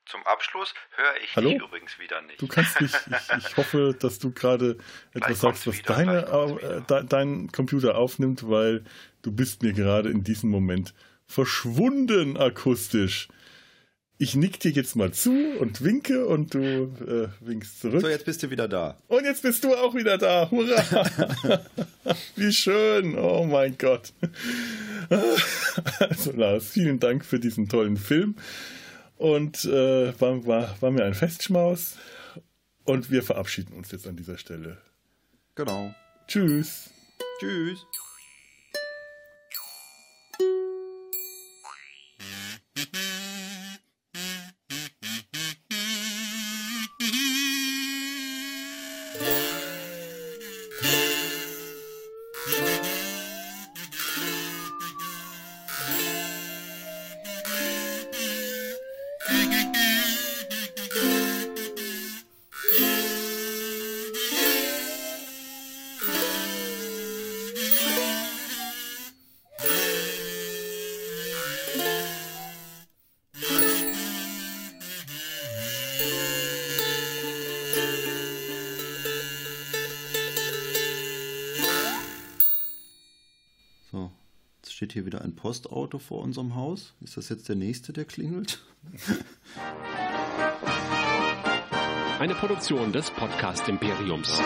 Zum Abschluss höre ich Hallo? dich übrigens wieder nicht. Du kannst mich, <laughs> ich, ich hoffe, dass du gerade etwas sagst, was deine, äh, dein Computer aufnimmt, weil du bist mir gerade in diesem Moment verschwunden akustisch. Ich nick dir jetzt mal zu und winke und du äh, winkst zurück. So, jetzt bist du wieder da. Und jetzt bist du auch wieder da. Hurra! <laughs> Wie schön. Oh mein Gott. also Lars, vielen Dank für diesen tollen Film. Und äh, war, war, war mir ein Festschmaus. Und wir verabschieden uns jetzt an dieser Stelle. Genau. Tschüss. Tschüss. Postauto vor unserem Haus. Ist das jetzt der nächste, der klingelt? Eine Produktion des Podcast Imperiums.